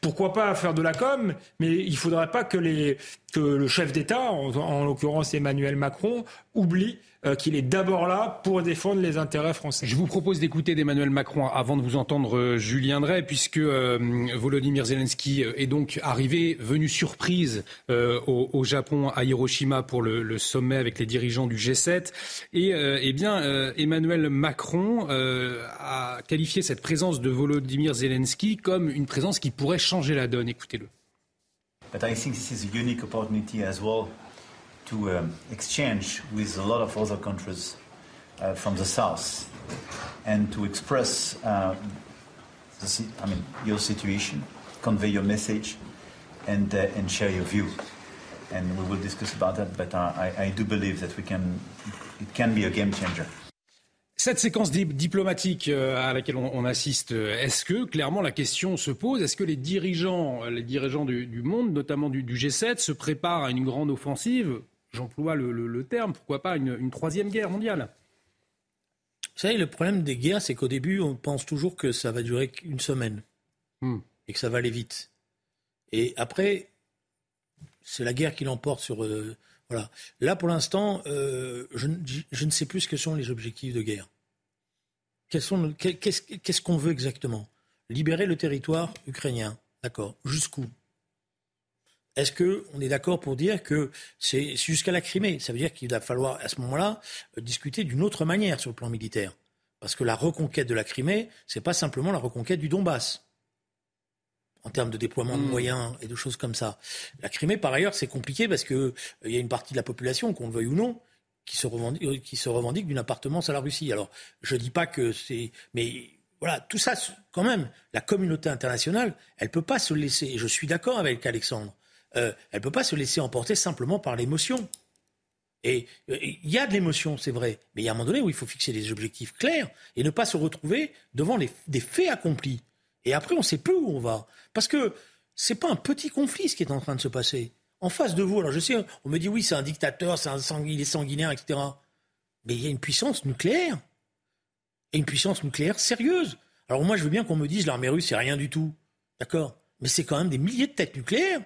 [SPEAKER 7] pourquoi pas faire de la com, mais il ne faudrait pas que, le chef d'État, en l'occurrence Emmanuel Macron, oublie euh, qu'il est d'abord là pour défendre les intérêts français.
[SPEAKER 1] Je vous propose d'écouter d'Emmanuel Macron avant de vous entendre euh, Julien Drey, puisque euh, Volodymyr Zelensky est donc arrivé, venu surprise au, Japon, à Hiroshima, pour le, sommet avec les dirigeants du G7. Et eh bien, Emmanuel Macron a qualifié cette présence de Volodymyr Zelensky comme une présence qui pourrait changer la donne. Écoutez-le.
[SPEAKER 8] But I think this is a unique opportunity as well to um, exchange with a lot of other countries uh, from the south and to express uh, the, I mean, your situation, convey your message, and, uh, and share your view. And we will discuss about that, but uh, I, I do believe that we can, it can be a game changer.
[SPEAKER 1] Cette séquence diplomatique euh, à laquelle on, assiste, euh, est-ce que clairement la question se pose Est-ce que les dirigeants, les dirigeants du, du monde, notamment du, du, G7, se préparent à une grande offensive? J'emploie le, terme, pourquoi pas une, troisième guerre mondiale?
[SPEAKER 2] Vous savez, le problème des guerres, c'est qu'au début, on pense toujours que ça va durer une semaine hmm. et que ça va aller vite. Et après, c'est la guerre qui l'emporte sur. Euh, voilà. Là, pour l'instant, euh, je, ne sais plus ce que sont les objectifs de guerre. Qu'est-ce qu'on veut exactement? Libérer le territoire ukrainien. D'accord. Jusqu'où? Est-ce qu'on est d'accord pour dire que c'est jusqu'à la Crimée? Ça veut dire qu'il va falloir à ce moment-là euh, discuter d'une autre manière sur le plan militaire. Parce que la reconquête de la Crimée, ce n'est pas simplement la reconquête du Donbass en termes de déploiement de hmm. moyens et de choses comme ça. La Crimée, par ailleurs, c'est compliqué parce qu'il euh, y a une partie de la population, qu'on le veuille ou non, qui se revendique, euh, qui se revendique d'une appartenance à la Russie. Alors, je ne dis pas que c'est... Mais voilà, tout ça, quand même, la communauté internationale, elle ne peut pas se laisser, et je suis d'accord avec Alexandre, euh, elle ne peut pas se laisser emporter simplement par l'émotion. Et il y a de l'émotion, c'est vrai, mais il y a un moment donné où il faut fixer des objectifs clairs et ne pas se retrouver devant des faits accomplis. Et après, on ne sait plus où on va. Parce que ce n'est pas un petit conflit ce qui est en train de se passer. En face de vous, alors je sais, on me dit oui, c'est un dictateur, c'est un il est sanguinaire, etc. Mais il y a une puissance nucléaire. Et une puissance nucléaire sérieuse. Alors moi, je veux bien qu'on me dise l'armée russe, c'est rien du tout. D'accord? Mais c'est quand même des milliers de têtes nucléaires.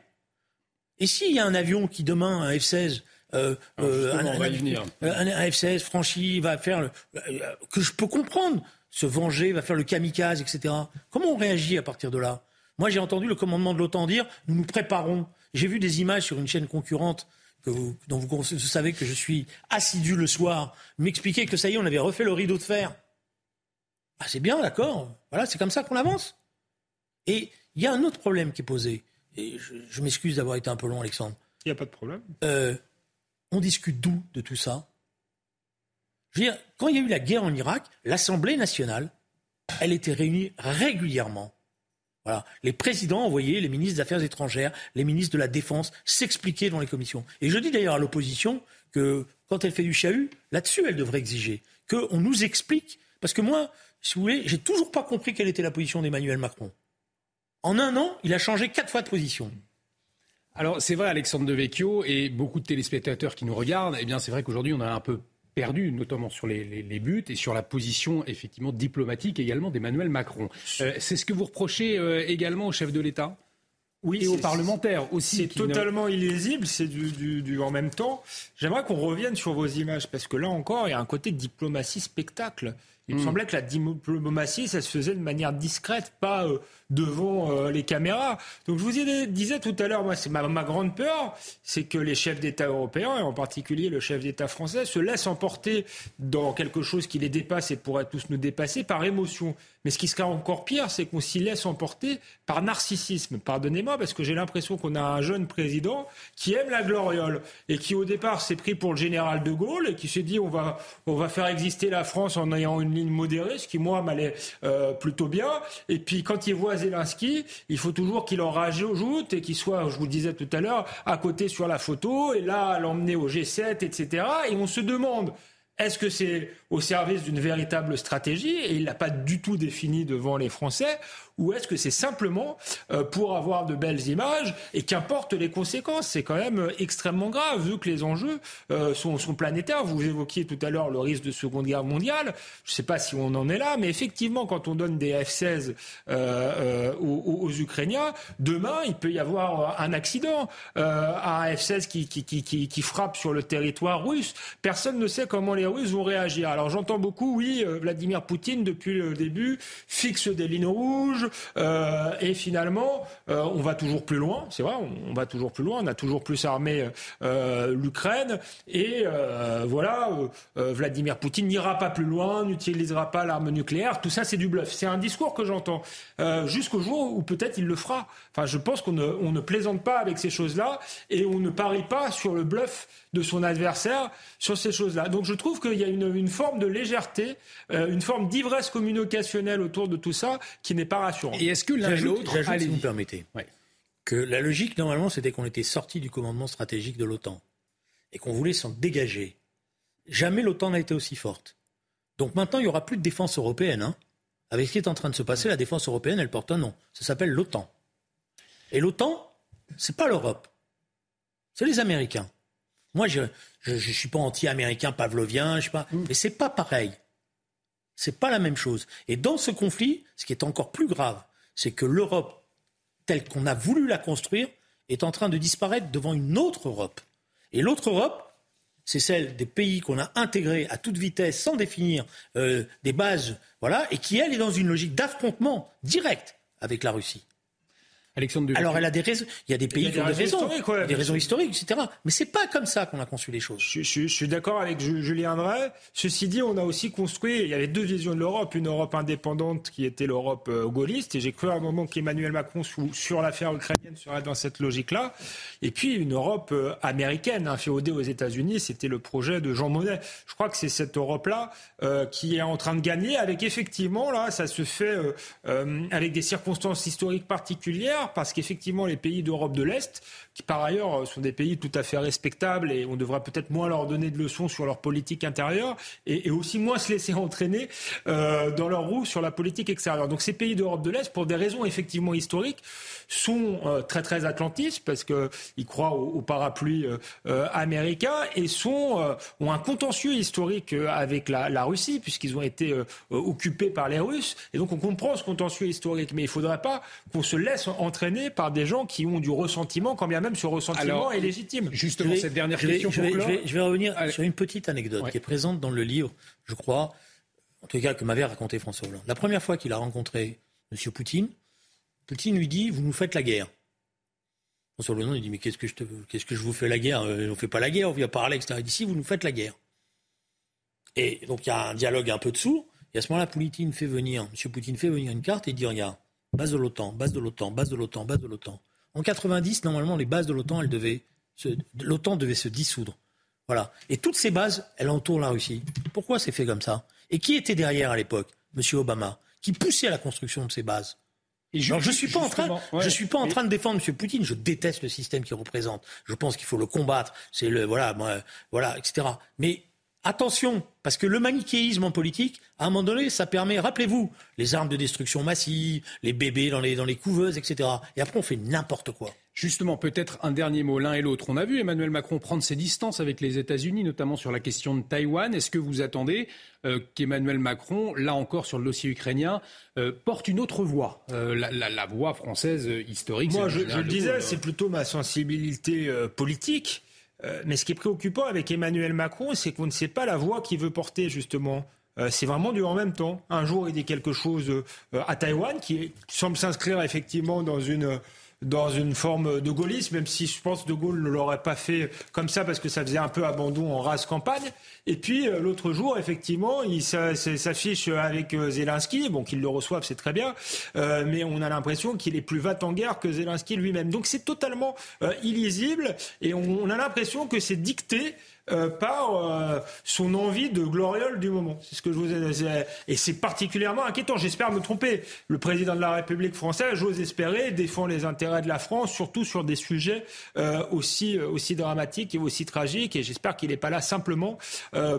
[SPEAKER 2] Et s'il y a un avion qui demain, un F-16, euh, euh, un, F-16 franchi va faire le, euh, que je peux comprendre, se venger, va faire le kamikaze, etc. Comment on réagit à partir de là? Moi, j'ai entendu le commandement de l'OTAN dire nous nous préparons. J'ai vu des images sur une chaîne concurrente que dont vous, savez que je suis assidu le soir, m'expliquer que ça y est, on avait refait le rideau de fer. Ah, c'est bien, d'accord. Voilà, c'est comme ça qu'on avance. Et il y a un autre problème qui est posé je, m'excuse d'avoir été un peu long, Alexandre.
[SPEAKER 7] Il n'y a pas de problème.
[SPEAKER 2] Euh, on discute d'où de tout ça? Je veux dire, quand il y a eu la guerre en Irak, l'Assemblée nationale, elle était réunie régulièrement. Voilà. Les présidents envoyaient les ministres des Affaires étrangères, les ministres de la Défense s'expliquer dans les commissions. Et je dis d'ailleurs à l'opposition que quand elle fait du chahut, là-dessus, elle devrait exiger qu'on nous explique. Parce que moi, si vous voulez, j'ai toujours pas compris quelle était la position d'Emmanuel Macron. En un an, il a changé quatre fois de position.
[SPEAKER 1] Alors c'est vrai, Alexandre Devecchio et beaucoup de téléspectateurs qui nous regardent, eh bien c'est vrai qu'aujourd'hui on a un peu perdu, notamment sur les, buts et sur la position effectivement diplomatique également d'Emmanuel Macron. Euh, c'est ce que vous reprochez euh, également au chef de l'État? Oui, et aux parlementaires aussi.
[SPEAKER 7] C'est totalement illisible, c'est du, du, en même temps. J'aimerais qu'on revienne sur vos images, parce que là encore, il y a un côté diplomatie spectacle. Il me hmm. semblait que la diplomatie, ça se faisait de manière discrète, pas euh, devant euh, les caméras. Donc je vous disais tout à l'heure, moi, c'est ma, ma, grande peur, c'est que les chefs d'État européens, et en particulier le chef d'État français, se laissent emporter dans quelque chose qui les dépasse et pourrait tous nous dépasser par émotion. Mais ce qui serait encore pire, c'est qu'on s'y laisse emporter par narcissisme. Pardonnez-moi, parce que j'ai l'impression qu'on a un jeune président qui aime la gloriole et qui au départ s'est pris pour le général de Gaulle et qui s'est dit on va, on va faire exister la France en ayant une modérée, ce qui moi m'allait euh, plutôt bien. Et puis quand il voit Zelensky, il faut toujours qu'il en rajoute et qu'il soit, je vous le disais tout à l'heure, à côté sur la photo et là l'emmener au G7, etc. Et on se demande est-ce que c'est au service d'une véritable stratégie? Et il l'a pas du tout défini devant les Français ou est-ce que c'est simplement euh, pour avoir de belles images et qu'importe les conséquences? C'est quand même euh, extrêmement grave vu que les enjeux euh, sont, planétaires. Vous évoquiez tout à l'heure le risque de Seconde Guerre mondiale. Je ne sais pas si on en est là, mais effectivement, quand on donne des F-16 aux, Ukrainiens, demain, il peut y avoir un accident, un F-16 qui, qui, frappe sur le territoire russe. Personne ne sait comment les Russes vont réagir. Alors j'entends beaucoup, oui, Vladimir Poutine, depuis le début, fixe des lignes rouges, euh, et finalement, euh, on va toujours plus loin. C'est vrai, on, va toujours plus loin. On a toujours plus armé euh, l'Ukraine. Et voilà, Vladimir Poutine n'ira pas plus loin, n'utilisera pas l'arme nucléaire. Tout ça, c'est du bluff. C'est un discours que j'entends jusqu'au jour où peut-être il le fera. Enfin, je pense qu'on ne, plaisante pas avec ces choses-là et on ne parie pas sur le bluff de son adversaire sur ces choses-là. Donc je trouve qu'il y a une, forme de légèreté, une forme d'ivresse communicationnelle autour de tout ça qui n'est pas rassurante.
[SPEAKER 2] Et est-ce que l'un et l'autre, si vous me permettez, que la logique normalement c'était qu'on était sorti du commandement stratégique de l'OTAN et qu'on voulait s'en dégager. Jamais l'OTAN n'a été aussi forte. Donc maintenant il n'y aura plus de défense européenne. Hein. Avec ce qui est en train de se passer, la défense européenne, elle porte un nom. Ça s'appelle l'OTAN. Et l'OTAN, c'est pas l'Europe, c'est les Américains. Moi, je ne suis pas anti-américain pavlovien, je sais pas, mm. mais c'est pas pareil. C'est pas la même chose. Et dans ce conflit, ce qui est encore plus grave, c'est que l'Europe, telle qu'on a voulu la construire, est en train de disparaître devant une autre Europe. Et l'autre Europe, c'est celle des pays qu'on a intégrés à toute vitesse sans définir euh, des bases, voilà, et qui, elle, est dans une logique d'affrontement direct avec la Russie. Alors elle a des raisons. Il y a des pays qui ont des raisons, des raisons historiques, etc. Mais c'est pas comme ça qu'on a construit les choses.
[SPEAKER 7] Je, suis d'accord avec Julien Drey. Ceci dit, on a aussi construit. Il y avait deux visions de l'Europe une Europe indépendante qui était l'Europe euh, gaulliste, et j'ai cru à un moment qu'Emmanuel Macron sur l'affaire ukrainienne serait dans cette logique-là. Et puis une Europe euh, américaine, inféodée aux États-Unis, c'était le projet de Jean Monnet. Je crois que c'est cette Europe-là euh, qui est en train de gagner, avec effectivement là, ça se fait avec des circonstances historiques particulières parce qu'effectivement, les pays d'Europe de l'Est, qui par ailleurs sont des pays tout à fait respectables et on devrait peut-être moins leur donner de leçons sur leur politique intérieure et, aussi moins se laisser entraîner euh, dans leur roue sur la politique extérieure. Donc ces pays d'Europe de l'Est, pour des raisons effectivement historiques, sont euh, très très atlantistes parce qu'ils croient au, parapluie euh, américain et sont, ont un contentieux historique avec la Russie puisqu'ils ont été occupés par les Russes. Et donc on comprend ce contentieux historique. Mais il ne faudrait pas qu'on se laisse entraîner par des gens qui ont du ressentiment, quand bien même ce ressentiment est légitime.
[SPEAKER 1] Justement, cette dernière question.
[SPEAKER 2] Je vais, revenir sur une petite anecdote qui est présente dans le livre, je crois, en tout cas que m'avait raconté François Hollande. La première fois qu'il a rencontré M. Poutine, Poutine lui dit Vous nous faites la guerre. François Hollande il dit Mais qu'est-ce que je, qu'est-ce que je vous fais la guerre? Euh, On ne fait pas la guerre, on vient parler, etc. D'ici, vous nous faites la guerre. Et donc il y a un dialogue un peu de sourd. Et à ce moment-là, Poutine fait venir, M. Poutine fait venir une carte et dit Regarde, base de l'OTAN, base de l'OTAN, base de l'OTAN, base de l'OTAN. En 90, normalement, les bases de l'OTAN, elles devaient l'OTAN devait se dissoudre. Voilà. Et toutes ces bases, elles entourent la Russie. Pourquoi c'est fait comme ça? Et qui était derrière à l'époque Monsieur Obama, qui poussait à la construction de ces bases? Et je, ne suis pas en train, je suis pas en train de défendre M. Poutine. Je déteste le système qu'il représente. Je pense qu'il faut le combattre. C'est le voilà, voilà, etc. Mais Attention, parce que le manichéisme en politique, à un moment donné, ça permet, rappelez-vous, les armes de destruction massive, les bébés dans les, dans les couveuses, etc. Et après, on fait n'importe quoi.
[SPEAKER 1] Justement, peut-être un dernier mot l'un et l'autre. On a vu Emmanuel Macron prendre ses distances avec les États-Unis, notamment sur la question de Taïwan. Est-ce que vous attendez euh, qu'Emmanuel Macron, là encore sur le dossier ukrainien, euh, porte une autre voix, euh, la, voix française historique
[SPEAKER 7] Moi, je, le disais, c'est plutôt ma sensibilité politique. Mais ce qui est préoccupant avec Emmanuel Macron, c'est qu'on ne sait pas la voix qu'il veut porter, justement. c'est vraiment du en même temps. Un jour, il dit quelque chose à Taïwan qui semble s'inscrire effectivement dans une dans une forme de gaullisme, même si je pense que De Gaulle ne l'aurait pas fait comme ça parce que ça faisait un peu abandon en race campagne. Et puis euh, l'autre jour, effectivement, il s'affiche avec euh, Zelensky. Bon, qu'il le reçoive, c'est très bien, euh, mais on a l'impression qu'il est plus va en guerre que Zelensky lui-même. Donc c'est totalement illisible et on a l'impression que c'est dicté euh, par euh, son envie de gloriole du moment. C'est ce que je vous ai et c'est particulièrement inquiétant. J'espère me tromper. Le président de la République française, j'ose espérer, défend les intérêts de la France, surtout sur des sujets euh, aussi aussi dramatiques et aussi tragiques. Et j'espère qu'il n'est pas là simplement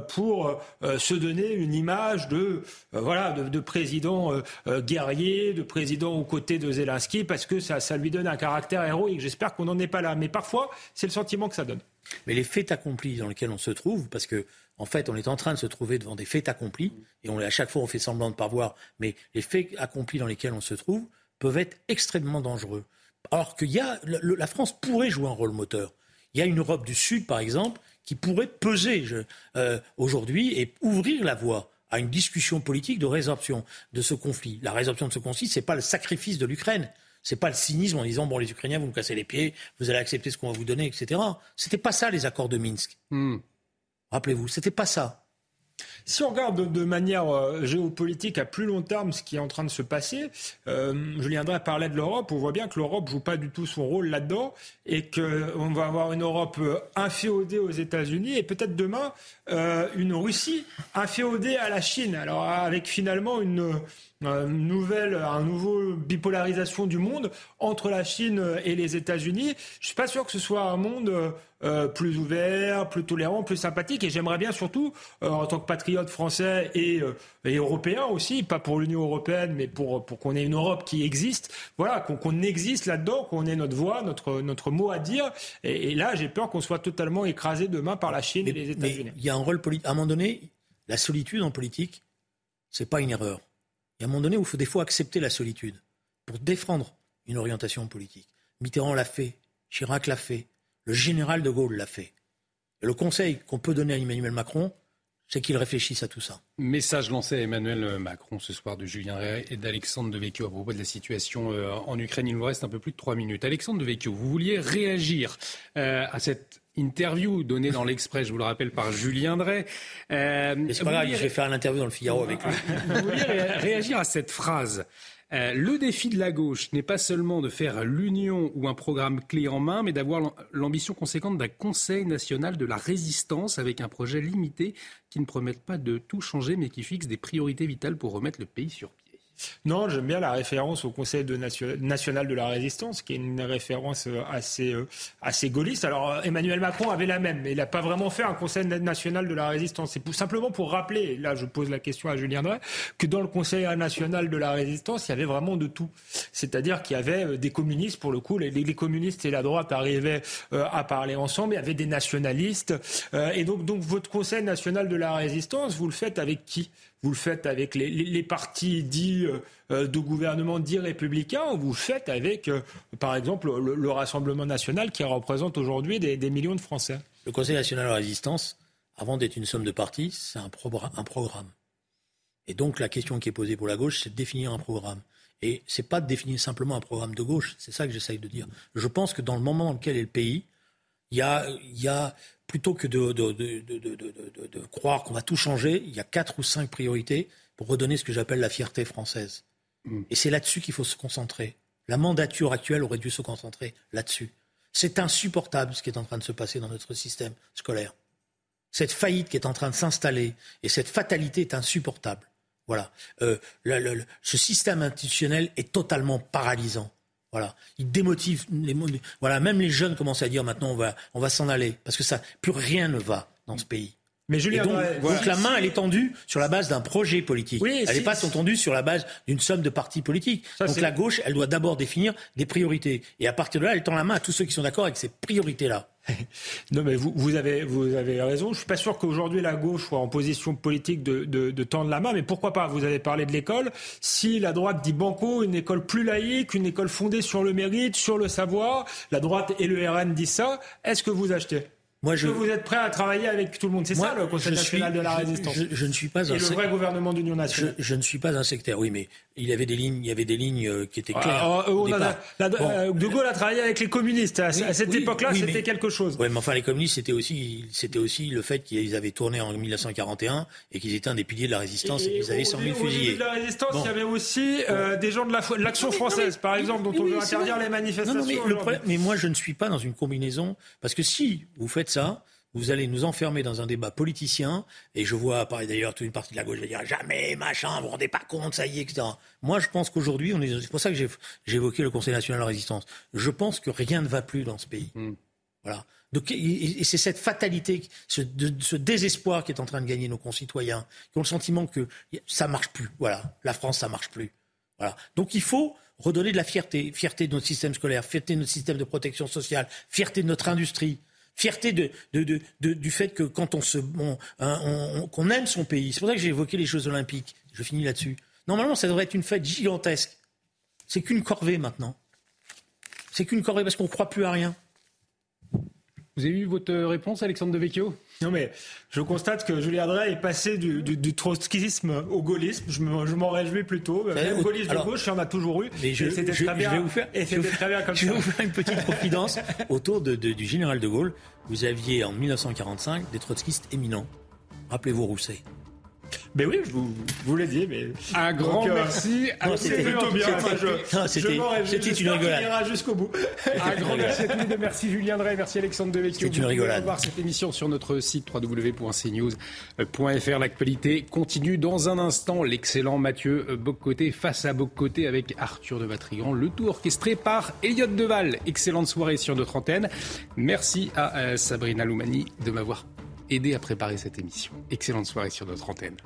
[SPEAKER 7] pour se donner une image de voilà de, de président guerrier, de président aux côtés de Zelensky, parce que ça ça lui donne un caractère héroïque. J'espère qu'on n'en est pas là. Mais parfois, c'est le sentiment que ça donne.
[SPEAKER 2] Mais les faits accomplis dans lesquels on se trouve, parce que fait, on est en train de se trouver devant des faits accomplis, et à chaque fois on fait semblant de ne pas voir, mais les faits accomplis dans lesquels on se trouve peuvent être extrêmement dangereux. Alors que la France pourrait jouer un rôle moteur. Il y a une Europe du Sud, par exemple, qui pourrait peser euh, aujourd'hui et ouvrir la voie à une discussion politique de résorption de ce conflit. La résorption de ce conflit, ce n'est pas le sacrifice de l'Ukraine. C'est pas le cynisme en disant bon les Ukrainiens vous me cassez les pieds, vous allez accepter ce qu'on va vous donner, etc. C'était pas ça les accords de Minsk. Hmm. Rappelez-vous, c'était pas ça.
[SPEAKER 7] Si on regarde de, manière euh, géopolitique à plus long terme ce qui est en train de se passer, euh, Julien Drey parlait de l'Europe. On voit bien que l'Europe joue pas du tout son rôle là-dedans et qu'on va avoir une Europe euh, inféodée aux États-Unis et peut-être demain euh, une Russie inféodée à la Chine. Alors avec finalement une une nouvelle, un nouveau bipolarisation du monde entre la Chine et les États-Unis. Je suis pas sûr que ce soit un monde euh, plus ouvert, plus tolérant, plus sympathique. Et j'aimerais bien surtout, euh, en tant que patriote français et, euh, et européen aussi, pas pour l'Union européenne, mais pour, pour qu'on ait une Europe qui existe, voilà, qu'on existe là-dedans, qu'on ait notre voix, notre, notre mot à dire. Et, là, j'ai peur qu'on soit totalement écrasé demain par la Chine et les États-Unis.
[SPEAKER 2] Il y a un rôle politique. À un moment donné, la solitude en politique, c'est pas une erreur. Il y un moment donné où il faut des fois accepter la solitude pour défendre une orientation politique. Mitterrand l'a fait, Chirac l'a fait, le général de Gaulle l'a fait. Le conseil qu'on peut donner à Emmanuel Macron, c'est qu'il réfléchisse à tout ça.
[SPEAKER 1] Message lancé à Emmanuel Macron ce soir de Julien Ray et d'Alexandre Devecchio à propos de la situation euh, en Ukraine. Il nous reste un peu plus de trois minutes. Alexandre Devecchio, vous vouliez réagir euh, à cette interview donnée dans l'Express, je vous le rappelle, par Julien Drey.
[SPEAKER 2] Euh, c'est pas grave, je vais faire l'interview dans le Figaro avec lui.
[SPEAKER 1] Vous vouliez réagir à cette phrase euh, le défi de la gauche n'est pas seulement de faire l'union ou un programme clé en main, mais d'avoir l'ambition conséquente d'un Conseil national de la résistance avec un projet limité qui ne promette pas de tout changer, mais qui fixe des priorités vitales pour remettre le pays sur.
[SPEAKER 7] Non, j'aime bien la référence au Conseil national de la résistance, qui est une référence euh, assez, euh, assez gaulliste. Alors, euh, Emmanuel Macron avait la même, mais il n'a pas vraiment fait un Conseil national de la résistance. C'est simplement pour rappeler, là je pose la question à Julien Drey, que dans le Conseil national de la résistance, il y avait vraiment de tout. C'est-à-dire qu'il y avait des communistes, pour le coup, les, communistes et la droite arrivaient à parler ensemble, il y avait des nationalistes. et donc, donc, votre Conseil national de la résistance, vous le faites avec qui? Vous le faites avec les, partis dits euh, euh, de gouvernement dits républicains, ou vous le faites avec, euh, par exemple, le, Rassemblement national qui représente aujourd'hui des, millions de Français.
[SPEAKER 2] Le Conseil national de résistance, avant d'être une somme de partis, c'est un, programme. Et donc la question qui est posée pour la gauche, c'est de définir un programme. Et c'est pas de définir simplement un programme de gauche, c'est ça que j'essaye de dire. Je pense que dans le moment dans lequel est le pays, il y a plutôt que de, de, croire qu'on va tout changer, il y a quatre ou cinq priorités pour redonner ce que j'appelle la fierté française. Mm. Et c'est là-dessus qu'il faut se concentrer. La mandature actuelle aurait dû se concentrer là-dessus. C'est insupportable ce qui est en train de se passer dans notre système scolaire. Cette faillite qui est en train de s'installer et cette fatalité est insupportable. Voilà. Euh, ce système institutionnel est totalement paralysant. Voilà, il démotive les Voilà, même les jeunes commencent à dire maintenant on va, on va s'en aller. Parce que ça, plus rien ne va dans ce pays. Mais Julien, donc, donc, la main, elle est tendue sur la base d'un projet politique. Oui, elle n'est pas tendue sur la base d'une somme de partis politiques. donc la gauche, elle doit d'abord définir des priorités. Et à partir de là, elle tend la main à tous ceux qui sont d'accord avec ces priorités-là.
[SPEAKER 7] non, mais vous, vous, avez, vous avez raison. Je ne suis pas sûr qu'aujourd'hui la gauche soit en position politique de, de, de, tendre la main, mais pourquoi pas? Vous avez parlé de l'école. Si la droite dit banco, une école plus laïque, une école fondée sur le mérite, sur le savoir, la droite et le RN disent ça, est-ce que vous achetez? Moi, je... Que vous êtes prêt à travailler avec tout le monde? C'est ça le Conseil national de la résistance.
[SPEAKER 2] Je, ne suis pas
[SPEAKER 7] un Et le vrai gouvernement d'union nationale.
[SPEAKER 2] Je, ne suis pas un sectaire, oui, mais il y avait des lignes, il y avait des lignes euh, qui étaient ah, claires. Ah, on
[SPEAKER 7] a, euh, de Gaulle a travaillé avec les communistes. À, cette époque-là, c'était quelque chose.
[SPEAKER 2] Oui, mais enfin, les communistes, c'était aussi, c'était aussi le fait qu'ils avaient tourné en 1941 et qu'ils étaient un des piliers de la résistance et, qu'ils avaient 100 000 fusillés.
[SPEAKER 7] de la résistance, il y avait aussi euh, des gens de l'Action française, par exemple, dont on veut interdire les manifestations.
[SPEAKER 2] mais moi, je ne suis pas dans une combinaison parce que si vous faites ça vous allez nous enfermer dans un débat politicien, et je vois, pareil d'ailleurs, toute une partie de la gauche va dire jamais, machin, vous vous rendez pas compte, ça y est, etc. Moi, je pense qu'aujourd'hui, on est, c'est pour ça que j'ai, évoqué le Conseil national de la résistance. Je pense que rien ne va plus dans ce pays. Hmm. Voilà. Donc, et, c'est cette fatalité, ce, ce, désespoir qui est en train de gagner nos concitoyens, qui ont le sentiment que ça marche plus. Voilà. La France, ça marche plus. Voilà. Donc, il faut redonner de la fierté. Fierté de notre système scolaire, fierté de notre système de protection sociale, fierté de notre industrie fierté de, du fait que quand on se, hein, qu'on aime son pays. C'est pour ça que j'ai évoqué les Jeux Olympiques. Je finis là-dessus. Normalement, ça devrait être une fête gigantesque. C'est qu'une corvée maintenant. C'est qu'une corvée parce qu'on ne croit plus à rien.
[SPEAKER 1] Vous avez eu votre réponse, Alexandre Devecchio?
[SPEAKER 7] Non, mais je constate que Julien Drey est passé du, trotskisme au gaullisme. Je m'en réjouis plutôt. Même gaulliste de gauche, il y en a toujours eu.
[SPEAKER 2] Mais je,
[SPEAKER 7] c'était
[SPEAKER 2] très bien. Je vais vous faire, et très bien comme je vais vous faire une petite confidence autour de, du général de Gaulle. Vous aviez en 1945 des trotskistes éminents. Rappelez-vous Rousset.
[SPEAKER 7] Mais oui, je vous, vous l'ai dit. Mais...
[SPEAKER 1] Un grand euh, merci.
[SPEAKER 7] C'était plutôt bien.
[SPEAKER 2] C'était une rigolade.
[SPEAKER 7] jusqu'au bout.
[SPEAKER 1] Un grand merci à tous les deux. Merci Julien Drey, merci Alexandre Devecchio.
[SPEAKER 2] C'était une rigolade.
[SPEAKER 1] voir cette émission sur notre site www.cnews.fr. L'actualité continue dans un instant. L'excellent Mathieu Boccoté face à Boccoté avec Arthur de Vatrigan. Le tout orchestré par Elliot Deval. Excellente soirée sur notre antenne. Merci à euh, Sabrina Loumani de m'avoir aidé à préparer cette émission. Excellente soirée sur notre antenne.